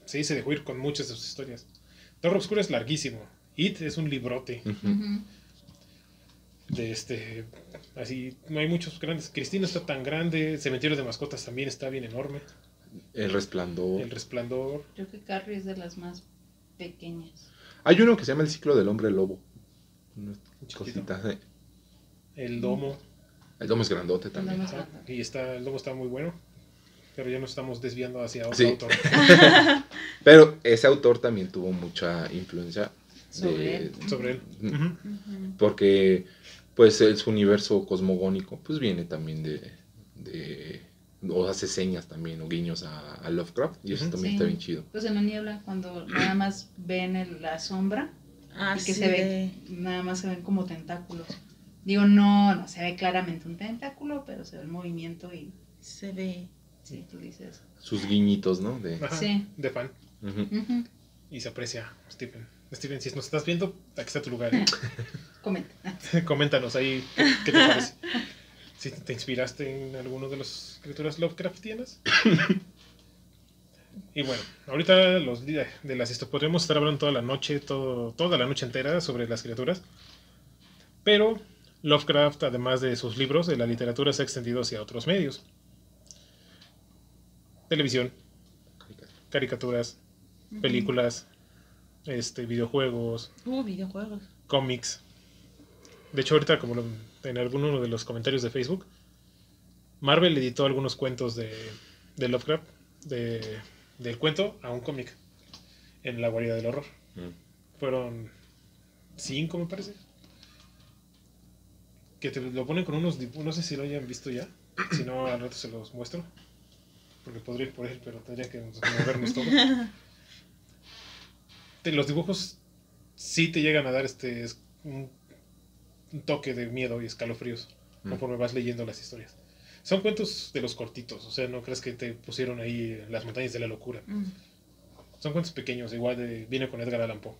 se dice de huir con muchas de sus historias. Terror Oscuro es larguísimo. It es un librote de este. Así, no hay muchos grandes. Cristina está tan grande. Cementerio de Mascotas también está bien enorme. El Resplandor. El Resplandor. Creo que Carrie es de las más pequeñas. Hay uno que se llama El ciclo del hombre lobo. Una cosita. eh. El Domo. El domo es grandote también. es- Y está, el Domo está muy bueno. Pero ya nos estamos desviando hacia otro Sí. autor. Pero ese autor también tuvo mucha influencia Sobre de- él. sobre porque pues el- su universo cosmogónico pues viene también de, de o hace señas también o guiños a, a Lovecraft y eso también Sí. está bien chido. Pues en la niebla, cuando nada más ven el- la sombra Ah, y que sí, se ve, nada más se ven como tentáculos. Digo, no, no se ve claramente un tentáculo, pero se ve el movimiento y Se ve. sí, tú dices. Sus guiñitos, ¿no? De, Ajá, Sí. De fan. Ujú. Ujú. Y se aprecia, Steven. Steven, si nos estás viendo, aquí está tu lugar. ¿eh? Comenta. Coméntanos ahí qué, qué te parece. Si te inspiraste en alguno de las criaturas Lovecraftianas. Y bueno, ahorita los de las esto podríamos estar hablando toda la noche, todo, toda la noche entera sobre las criaturas. Pero Lovecraft, además de sus libros, de la literatura se ha extendido hacia otros medios. Televisión, caricaturas, películas, este, videojuegos, Uh, videojuegos. cómics. De hecho, ahorita, como lo- en alguno de los comentarios de Facebook, Marvel editó algunos cuentos de, de Lovecraft, de, del cuento a un cómic, en la guarida del horror. Mm. Fueron cinco, me parece. Que te lo ponen con unos dibujos, no sé si lo hayan visto ya, si no, al rato se los muestro. Porque podría ir por él, pero tendría que movernos todo. Te- los dibujos sí te llegan a dar este un toque de miedo y escalofríos Mm. conforme vas leyendo las historias. Son cuentos de los cortitos, o sea, no crees que te pusieron ahí las montañas de la locura. Mm. Son cuentos pequeños, igual de, viene con Edgar Allan Poe.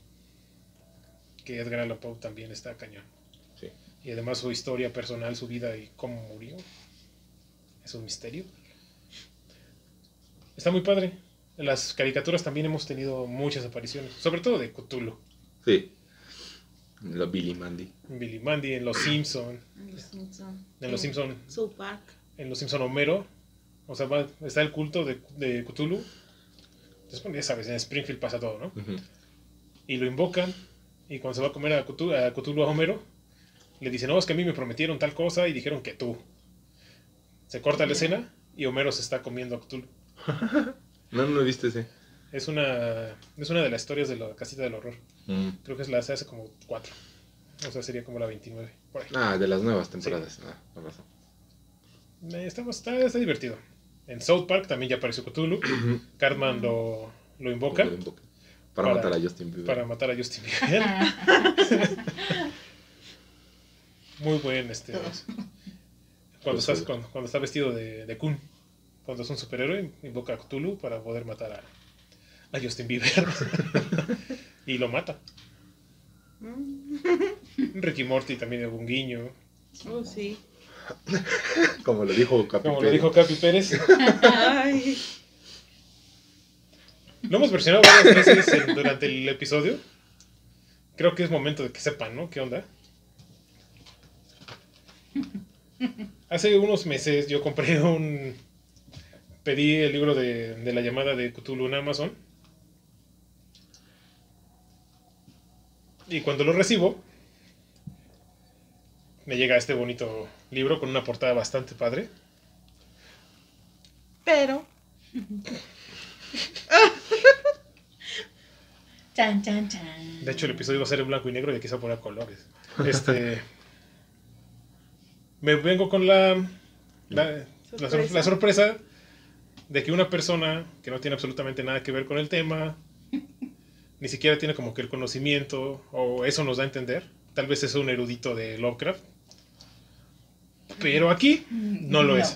Que Edgar Allan Poe también está cañón. Sí. Y además su historia personal, su vida y cómo murió. Es un misterio. Está muy padre. En las caricaturas también hemos tenido muchas apariciones, sobre todo de Cthulhu. Sí. La Billy Mandy. En Billy Mandy, en Los Simpson, En Los Simpson. en Los Simpson, South Park. en Los Simpson Homero. O sea, va- está el culto de, de Cthulhu. Entonces, ya sabes, en Springfield pasa todo, ¿no? Y lo invocan. Y cuando se va a comer a Cthulhu, a, Cthulhu, a Homero, le dicen, no, es que a mí me prometieron tal cosa y dijeron que tú. Se corta la escena y Homero se está comiendo a Cthulhu. No, no lo viste ese. Es una, es una de las historias de la casita del horror. Mm. Creo que es la se hace como cuatro. O sea, sería como la 29. Por ahí. Ah, de las nuevas temporadas. Ah, con razón. Eh, Está, está, está divertido. En South Park también ya apareció Cthulhu. Cartman lo, lo invoca Lo invoca. Para, Para- matar a Justin Bieber. para matar a Justin Bieber. Muy buen este. Cuando, estás, cuando, cuando está vestido de, de Kun. Cuando es un superhéroe, invoca a Cthulhu para poder matar a, a Justin Bieber. y lo mata. Ricky Morty también es un guiño. Oh, sí. Como lo dijo Capi Como lo dijo Capi Pérez. Ay. Lo hemos versionado varias veces en- durante el episodio. Creo que es momento de que sepan, ¿no? ¿Qué onda? Hace unos meses yo compré un... Pedí el libro de, de la llamada de Cthulhu en Amazon. Y cuando lo recibo, me llega este bonito libro con una portada bastante padre. Pero, Chan, chan, chan. De hecho, el episodio va a ser en blanco y negro y aquí se va a poner colores. Este. me vengo con la. La, la sor- Sorpresa. la sorpresa de que una persona que no tiene absolutamente nada que ver con el tema, ni siquiera tiene como que el conocimiento, o eso nos da a entender. Tal vez es un erudito de Lovecraft. Pero aquí no lo es.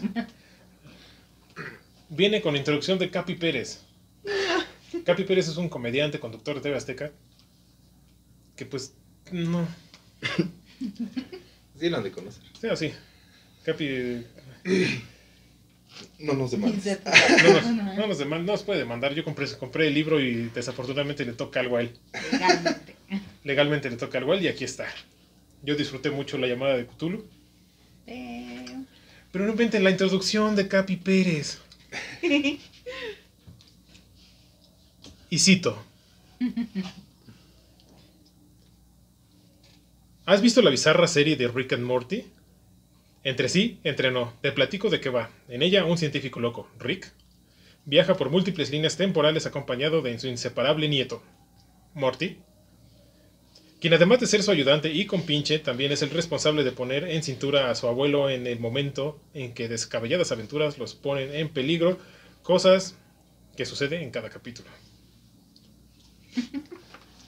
Viene con la introducción de Capi Pérez. Capi Pérez es un comediante, conductor de TV Azteca. Que pues no. Sí, lo han de conocer. Sí, así. Capi No nos demandes. No nos, no nos no nos puede demandar. Yo compré, compré el libro y desafortunadamente le toca algo a él. Legalmente. Legalmente le toca algo a él y aquí está. Yo disfruté mucho la llamada de Cthulhu. Pero... Pero no inventen la introducción de Capi Pérez. Y cito. ¿Has visto la bizarra serie de Rick and Morty? Entre sí, entre no. Te platico de qué va. En ella, un científico loco, Rick, viaja por múltiples líneas temporales acompañado de su inseparable nieto, Morty, quien además de ser su ayudante y compinche, también es el responsable de poner en cintura a su abuelo en el momento en que descabelladas aventuras los ponen en peligro, cosas que suceden en cada capítulo.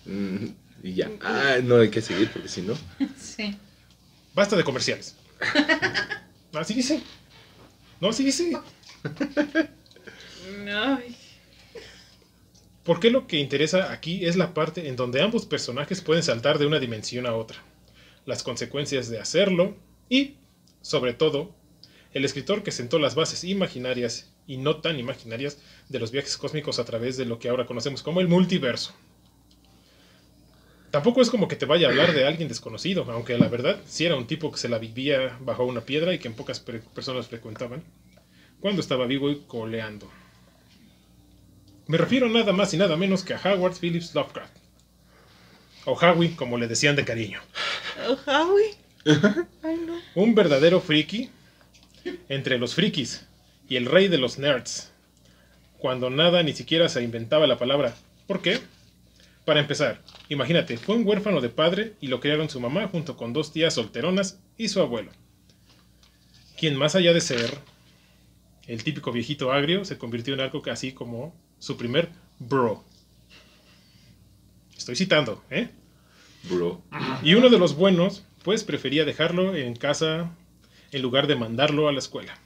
Mm, y ya. Ah, no hay que seguir porque si no. Sí. Basta de comerciales. Así dice. No, así dice. Ay. ¿Por qué lo que interesa aquí es la parte en donde ambos personajes pueden saltar de una dimensión a otra? Las consecuencias de hacerlo y, sobre todo, el escritor que sentó las bases imaginarias y no tan imaginarias de los viajes cósmicos a través de lo que ahora conocemos como el multiverso. Tampoco es como que te vaya a hablar de alguien desconocido, aunque la verdad sí era un tipo que se la vivía bajo una piedra y que en pocas pre- personas frecuentaban cuando estaba vivo y coleando. Me refiero nada más y nada menos que a Howard Phillips Lovecraft. O Howie, como le decían de cariño. Howie. Ay, no. Un verdadero friki entre los frikis y el rey de los nerds. Cuando nada ni siquiera se inventaba la palabra. ¿Por qué? Para empezar, imagínate, fue un huérfano de padre y lo criaron su mamá junto con dos tías solteronas y su abuelo. Quien más allá de ser el típico viejito agrio, se convirtió en algo que así como su primer bro. Estoy citando, ¿eh? Bro. Y uno de los buenos, pues prefería dejarlo en casa en lugar de mandarlo a la escuela.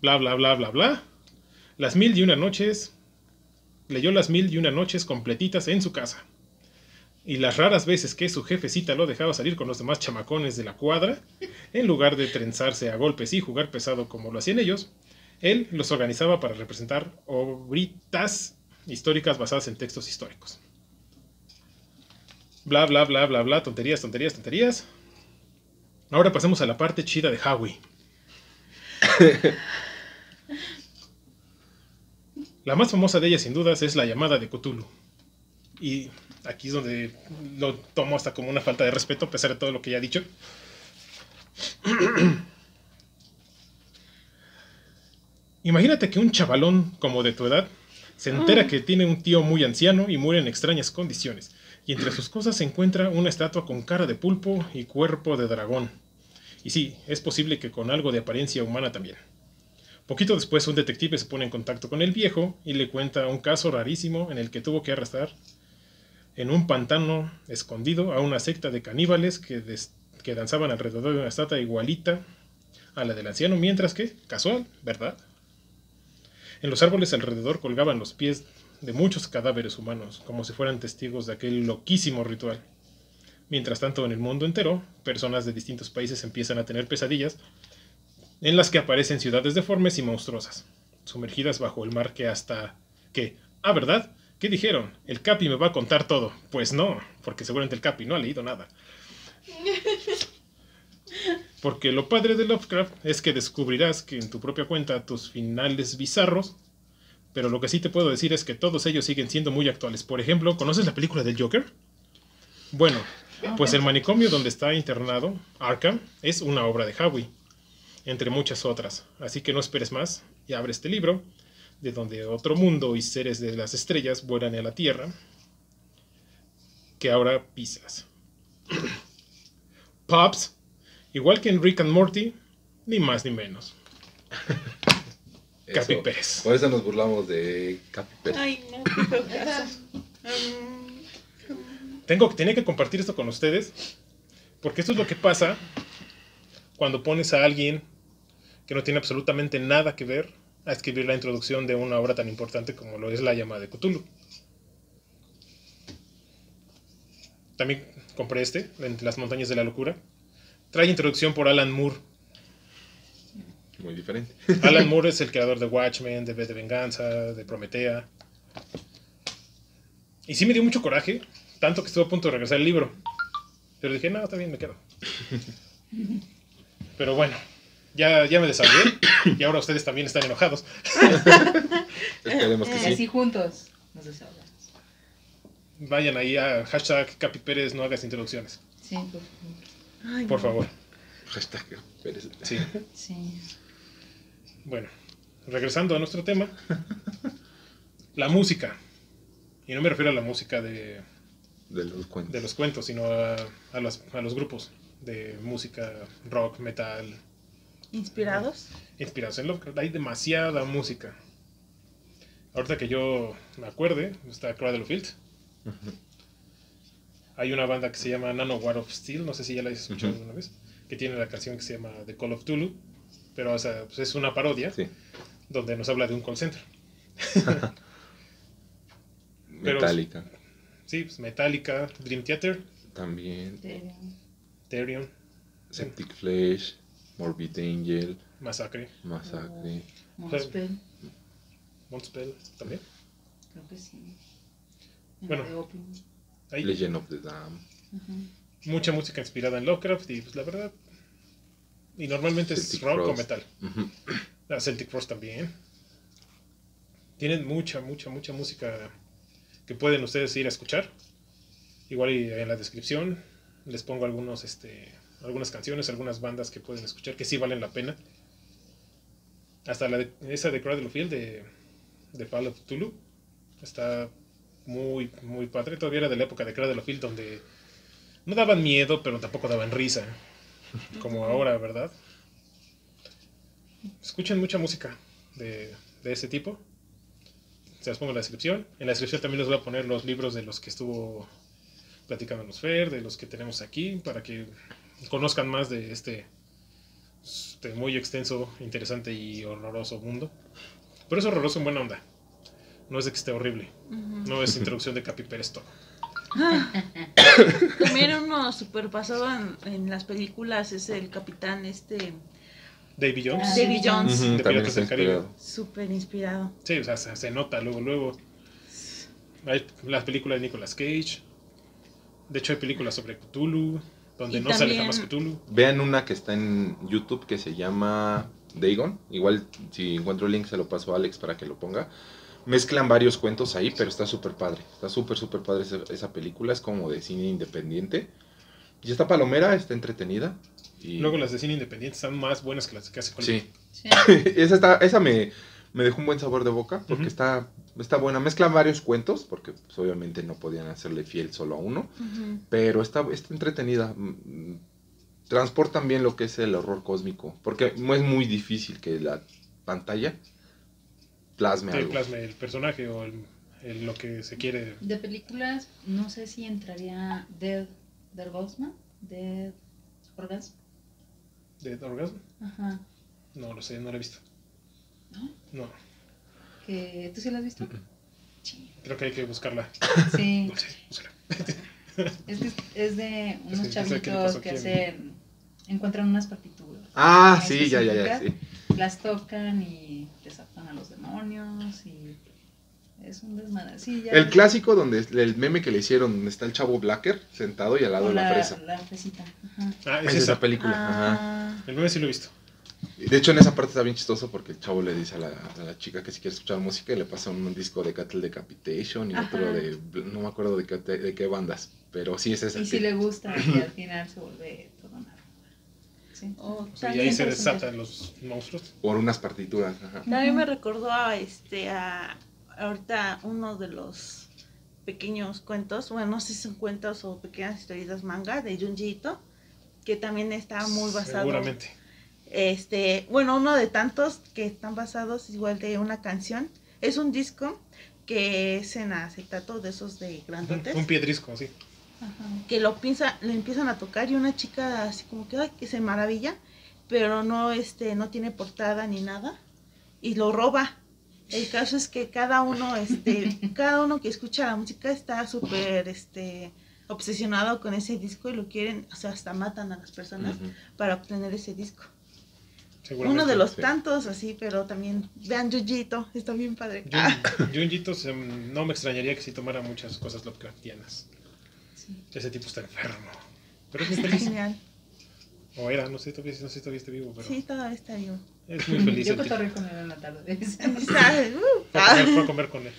Bla, bla, bla, bla, bla. Las mil y una noches. Leyó las mil y una noches completitas en su casa. Y las raras veces que su jefecita lo dejaba salir con los demás chamacones de la cuadra, en lugar de trenzarse a golpes y jugar pesado como lo hacían ellos, él los organizaba para representar obritas históricas basadas en textos históricos. Bla, bla, bla, bla, bla, tonterías, tonterías, tonterías. Ahora pasemos a la parte chida de Howie. La más famosa de ellas, sin dudas, es la llamada de Cthulhu. Y aquí es donde lo tomo hasta como una falta de respeto, a pesar de todo lo que ya he dicho. Imagínate que un chavalón como de tu edad se entera que tiene un tío muy anciano y muere en extrañas condiciones, y entre sus cosas se encuentra una estatua con cara de pulpo y cuerpo de dragón. Y sí, es posible que con algo de apariencia humana también. Poquito después un detective se pone en contacto con el viejo y le cuenta un caso rarísimo en el que tuvo que arrestar en un pantano escondido a una secta de caníbales que, que danzaban alrededor de una estatua igualita a la del anciano, mientras que, casual, ¿verdad? En los árboles alrededor colgaban los pies de muchos cadáveres humanos, como si fueran testigos de aquel loquísimo ritual. Mientras tanto, en el mundo entero, personas de distintos países empiezan a tener pesadillas en las que aparecen ciudades deformes y monstruosas, sumergidas bajo el mar que hasta que, ah, ¿verdad? ¿Qué dijeron? El Capi me va a contar todo. Pues no, porque seguramente el Capi no ha leído nada. Porque lo padre de Lovecraft es que descubrirás que en tu propia cuenta tus finales bizarros, pero lo que sí te puedo decir es que todos ellos siguen siendo muy actuales. Por ejemplo, ¿conoces la película del Joker? Bueno, pues el manicomio donde está internado, Arkham, es una obra de Howie, entre muchas otras. Así que no esperes más y abre este libro, de donde otro mundo y seres de las estrellas vuelan a la Tierra, que ahora pisas. Pops, igual que en Rick and Morty, ni más ni menos. Capi. Pérez. Por eso nos burlamos de Capi Pérez. Ay, no. Tengo, tenía que compartir esto con ustedes, porque esto es lo que pasa cuando pones a alguien que no tiene absolutamente nada que ver a escribir la introducción de una obra tan importante como lo es La llama de Cthulhu. También compré este, Entre las montañas de la locura. Trae introducción por Alan Moore. Muy diferente. Alan Moore es el creador de Watchmen, de de Venganza, de Prometea. Y sí me dio mucho coraje, tanto que estuve a punto de regresar el libro. Pero dije, no, está bien, me quedo. Pero bueno, ya, ya me desahogué y ahora ustedes también están enojados. Esperemos que Y sí. así juntos nos desahogamos. Vayan ahí a hashtag Capi Pérez, no hagas introducciones, Sí, por favor. Ay, por no. favor. Hashtag Pérez. Sí. Sí. Bueno, regresando a nuestro tema. La música. Y no me refiero a la música de, De los cuentos. de los cuentos, sino a, a los, a los grupos de música, rock, metal, ¿Inspirados? inspirados en Lovecraft. Hay demasiada música. Ahorita que yo me acuerde, está Cradle of Filth. Hay una banda que se llama Nano War of Steel, no sé si ya la has escuchado alguna vez, que tiene la canción que se llama The Call of Tulu, pero o sea, pues es una parodia Sí. donde nos habla de un call center. Pero- Metallica. Sí, pues Metallica, Dream Theater, También. Therion, Septic Flesh. Morbid Angel. Massacre, Massacre. Monspell, Montspell también. creo que sí. Bueno. Legend of the Dam. Mucha música inspirada en Lovecraft y pues la verdad. Y normalmente es rock o metal. La Celtic Frost también. Tienen mucha, mucha, mucha música que pueden ustedes ir a escuchar. Igual y en la descripción les pongo algunos, este, algunas canciones, algunas bandas que pueden escuchar que sí valen la pena. Hasta la de- esa de Cradle of Field de, de of Tulu está muy, muy padre. Todavía era de la época de Cradle of Field donde no daban miedo, pero tampoco daban risa. Como ahora, ¿verdad? Escuchen mucha música de, de ese tipo. Se las pongo en la descripción. En la descripción también les voy a poner los libros de los que estuvo platicando Fer, de los que tenemos aquí, para que conozcan más de este, este muy extenso, interesante y horroroso mundo. Pero es horroroso en buena onda. No es de que esté horrible. No es introducción de Capi Pérez todo. También uno super pasado en, en las películas es el capitán este Davy Jones. Ah, Davy Jones. Ujú, De Piratas del Caribe. inspirado. Súper inspirado. Sí, o sea, se, se nota luego, luego. Hay las películas de Nicolas Cage. De hecho, hay películas sobre Cthulhu, donde Y no sale jamás Cthulhu. Vean una que está en YouTube que se llama Dagon. Igual, si encuentro el link, se lo paso a Alex para que lo ponga. Mezclan varios cuentos ahí, pero está súper padre. Está súper, súper padre esa, esa película. Es como de cine independiente. Y está palomera, está entretenida. Y... Luego las de cine independiente están más buenas que las que hace Hollywood. Sí, Sí. esa, está, esa me, me dejó un buen sabor de boca porque está, está buena. Mezclan varios cuentos porque pues, obviamente no podían hacerle fiel solo a uno. Pero está, está entretenida. Mm, transportan bien lo que es el horror cósmico. Porque no es muy difícil que la pantalla plasme Que algo. plasme el personaje o el- el- lo que se quiere. De películas, no sé si entraría Dead, Dead Orgasm. Dead Orgasm. ¿De orgasmo? Ajá. No lo sé, no lo he visto. ¿No? No, Que, ¿Tú sí la has visto? Sí. creo que hay que buscarla. Sí. No sé, búscala. Es, que es de unos chavitos que hacen. Encuentran unas partituras. Ah, sí, ya, ya, ya. Sí. Las tocan y desatan a los demonios. Y es un desmadre. Sí, ya. El clásico donde el meme que le hicieron, donde está el chavo Blacker sentado y al lado o de la, la, fresa. la fresita. Ajá. Ah, Es es esa esa. película. ajá. Ah, El meme sí lo he visto. Y De hecho, en esa parte está bien chistoso porque el chavo le dice a la, a la chica que si quiere escuchar música y le pasa un, disco de Cattle Decapitation y Ajá. otro de. No me acuerdo de qué, de qué bandas, pero sí es esa. Y que- si le gusta, y al final se vuelve todo una locura. Sí. oh, Sí, y ahí se desatan los monstruos. Por unas partituras. Ajá. También me recordó a este a ahorita uno de los pequeños cuentos, bueno, no sé si son cuentos o pequeñas historietas manga de Junji Ito, que también está muy basado. Seguramente. Este, bueno, uno de tantos que están basados igual de una canción. Es un disco que es en acetato de esos de grandotes. Un piedrisco, sí. Ajá. que lo piensa, lo empiezan a tocar y una chica así como que, ay, que se maravilla, pero no este no tiene portada ni nada y lo roba. El caso es que cada uno este cada uno que escucha la música está súper este obsesionado con ese disco y lo quieren, o sea, hasta matan a las personas para obtener ese disco. Uno de los sí. tantos así, pero también vean Yujito, está bien padre. Jun- Ah, no me extrañaría que si tomara muchas cosas Lovecraftianas. Sí. Ese tipo está enfermo. Pero es muy feliz. genial. O era, no sé, todavía, no sé si todavía está vivo, pero Sí, todavía está vivo. es muy feliz. Yo tipo. cotorreo con él en la tarde. Está, uh, Fue a comer, fue a comer con él.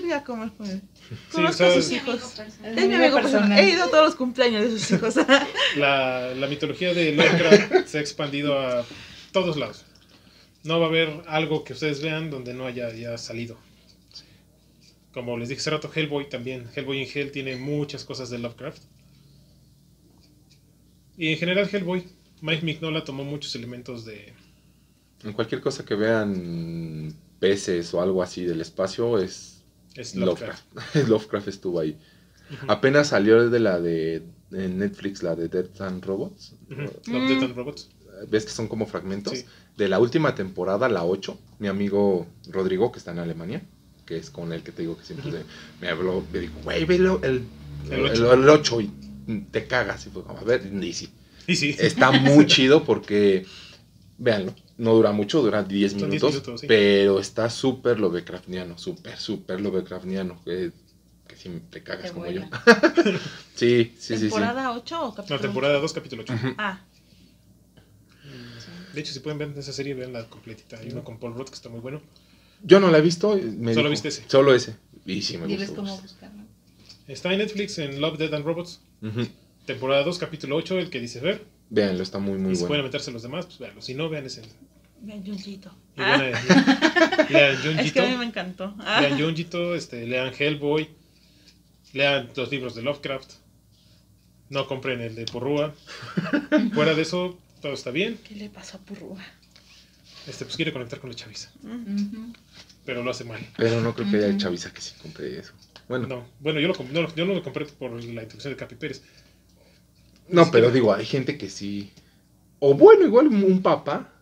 voy a comer con él. Conozco a sus Mi amigo hijos. personal. Es mi amigo personal. He ido a todos los cumpleaños de sus hijos. La, la mitología de Lovecraft se ha expandido a todos lados. No va a haber algo que ustedes vean donde no haya ya salido. Como les dije hace rato, Hellboy también. Hellboy en Hell tiene muchas cosas de Lovecraft. Y en general Hellboy, Mike Mignola tomó muchos elementos de... En cualquier cosa que vean peces o algo así del espacio es Es Lovecraft. Lovecraft. Lovecraft estuvo ahí. Apenas salió de la de en Netflix, la de Death and Robots. Love, Death and Robots. ¿Ves que son como fragmentos? Sí. De la última temporada, la 8, mi amigo Rodrigo, que está en Alemania, que es con el que te digo que siempre Ujú. se- me habló, me dijo, güey, velo el, El el, ocho". el 8 y te cagas. Y fue como, a ver, y sí. Y sí. Está muy chido porque, véanlo, no dura mucho, dura 10 Son 10 minutos, minutos, sí. pero está súper Lovecraftiano, súper, súper Lovecraftiano, que, que si te cagas Te como yo. vuela. sí, sí, sí, sí. ¿Temporada 8 o capítulo? No, temporada 2, capítulo 8. Ujú. Ah, De hecho, si pueden ver esa serie, vean la completita. Hay uno con Paul Rudd que está muy bueno. Yo no la he visto. me ¿Solo dijo- viste ese? Solo ese. Y sí me Diles gustó. cómo buscarlo. Está en Netflix en Love, Dead and Robots. Ujú. Temporada 2, capítulo 8, el que dice ver. Véanlo, está muy, muy y si pueden meterse los demás, pues veanlo. Si no, vean ese. Vean Junjito. vean, Ah, eh, lean es Junjito. que a mí me encantó. Ah, Lean Junjito, este, lean Hellboy. Lean los libros de Lovecraft. No compren el de Porrúa. Fuera de eso, todo está bien. ¿Qué le pasó a Purrúa? Este, pues quiere conectar con la chaviza. Mm. Pero lo hace mal. Pero no creo que haya chaviza que sí compre eso. Bueno, no, No, bueno, yo, lo, no, lo- yo no lo compré por la introducción de Capi Pérez. pero digo, hay gente que sí. O bueno, igual un, papá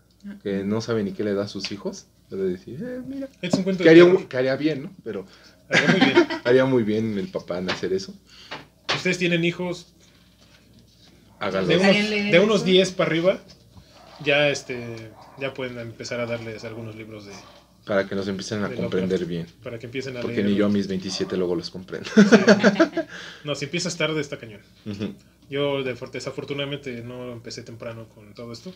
que no sabe ni qué le da a sus hijos. Puede decir, eh, mira. Es un cuento Que haría, que haría bien, ¿no? Pero Haría muy bien. haría muy bien el papá en hacer eso. Ustedes tienen hijos Hágalo. de unos, de unos eso. 10 para arriba, ya este ya pueden empezar a darles algunos libros de Para que nos empiecen a De comprender Lovecraft. bien. para que empiecen a Porque leer. ni yo a mis 27 luego los comprendo. Sí. No, si empiezas tarde está cañón. Ujú. Yo de- desafortunadamente no empecé temprano con todo esto.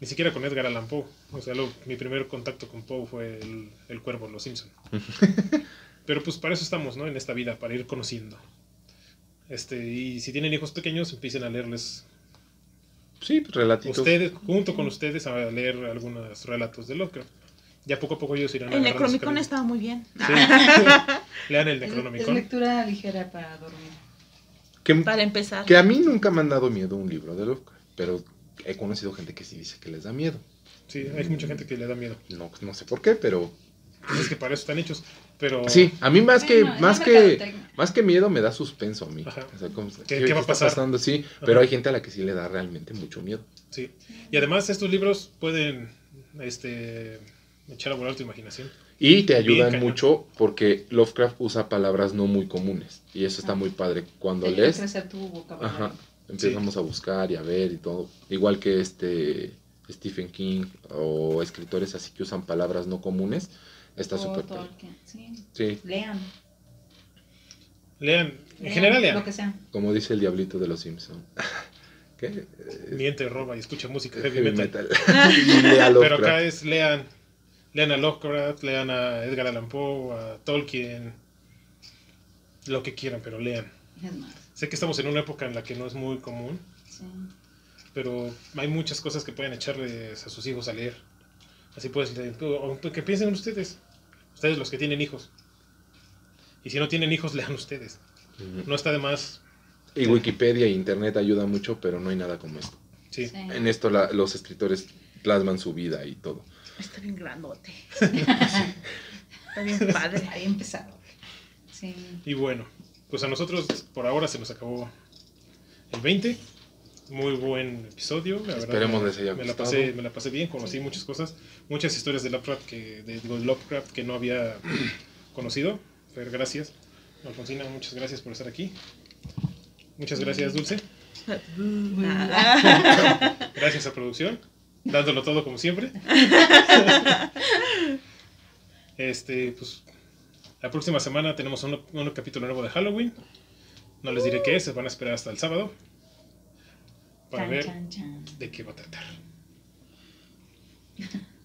Ni siquiera con Edgar Allan Poe. O sea, lo- mi primer contacto con Poe fue el, el Cuervo, Los Simpson. Pero pues para eso estamos, ¿no? En esta vida, para ir conociendo. Este, y si tienen hijos pequeños, empiecen a leerles Sí, pues, relatitos. ustedes, junto con ustedes, a leer algunos relatos de Lovecraft. Ya poco a poco ellos irán El Necronomicon estaba muy bien. Sí. Lean el Es, es Necronomicon. lectura ligera para dormir. Que, Para empezar. que a mí nunca me han dado miedo un libro de Lovecraft. Pero he conocido gente que sí dice que les da miedo. Sí, hay mucha gente que le da miedo. No, no sé por qué, pero es que para eso están hechos. Pero. sí, a mí más que es más que más que miedo me da suspenso a mí. Ajá. O sea, como- ¿Qué- qué va a pasar? pasando? Sí, pero hay gente a la que sí le da realmente mucho miedo. Sí. Y además, estos libros pueden este, echar a volar tu imaginación. Y te ayudan mucho porque Lovecraft usa palabras no muy comunes. Y eso está Ah. muy padre. Cuando Te lees, crecer tu vocabulario. ajá, empezamos a buscar y a ver y todo. Igual que este Stephen King o escritores así que usan palabras no comunes. Está súper padre. Tolkien, Sí, Sí, lean. Lean, en lean, general lean. Lo que sea. como dice el diablito de los Simpsons. ¿Qué? Miente, roba y escucha música heavy Heavy metal. metal. y lea Pero acá es lean. Lean a Lovecraft, lean a Edgar Allan Poe, a Tolkien. Lo que quieran, pero lean. Es más. Sé que estamos en una época en la que no es muy común, Sí. pero hay muchas cosas que pueden echarles a sus hijos a leer. Así pues, leer, o que piensen ustedes, ustedes los que tienen hijos. Y si no tienen hijos, lean ustedes. No está de más, Y Wikipedia e Internet ayuda mucho, pero no hay nada como esto. sí. Sí. En esto la- los escritores plasman su vida y todo. Está bien grandote. Está bien padre. Ahí empezado. Sí. Y bueno, pues a nosotros por ahora se nos acabó el 20. Muy buen episodio. La verdad, Esperemos me, les haya me la pasé, me la pasé bien, conocí Sí. muchas cosas, muchas historias de Lovecraft que, de, Lovecraft que no había conocido. Fer, gracias. Alfonsina, muchas gracias por estar aquí. Muchas gracias, Dulce. Gracias a producción, dándolo todo como siempre. Este, pues, la próxima semana tenemos un, un capítulo nuevo de Halloween. No les diré qué es, se van a esperar hasta el sábado para Chan, ver chan, chan. de qué va a tratar.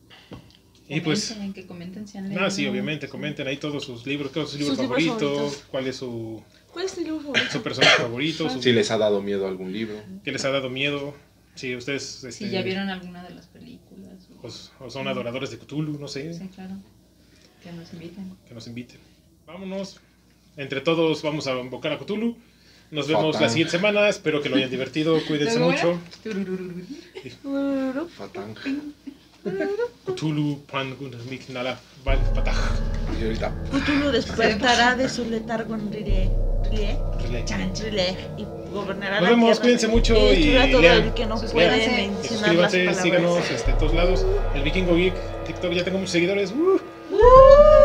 Y pues, que comenten si han ah, sí, leído. obviamente, comenten ahí todos sus libros, todos sus libros Sus libros favoritos, cuál es su, ¿Cuál es tu libro favorito? su personaje favorito, su- Si les ha dado miedo algún libro. qué les ha dado miedo, si ustedes Si este, ya vieron alguna de las películas. o- o- o son adoradores de Cthulhu, no sé. Sí, claro. Que nos inviten. que nos inviten. Vámonos. Entre todos vamos a invocar a Cthulhu. Nos vemos Fatán. la siguiente semana. Espero que lo hayan divertido. Cuídense ¿Luego mucho. Cthulhu, Pan, Gunamik, Nala, Val, Pataj. Y ahorita. Cthulhu despertará de su letargo en Rile, Rile. Rile y gobernará Nos la vemos, cuídense mucho y lean. el que no puede suscríbanse, síganos este, en todos lados. El Vikingo Geek, TikTok, ya tengo muchos seguidores. ¡Uh! ¡Uh!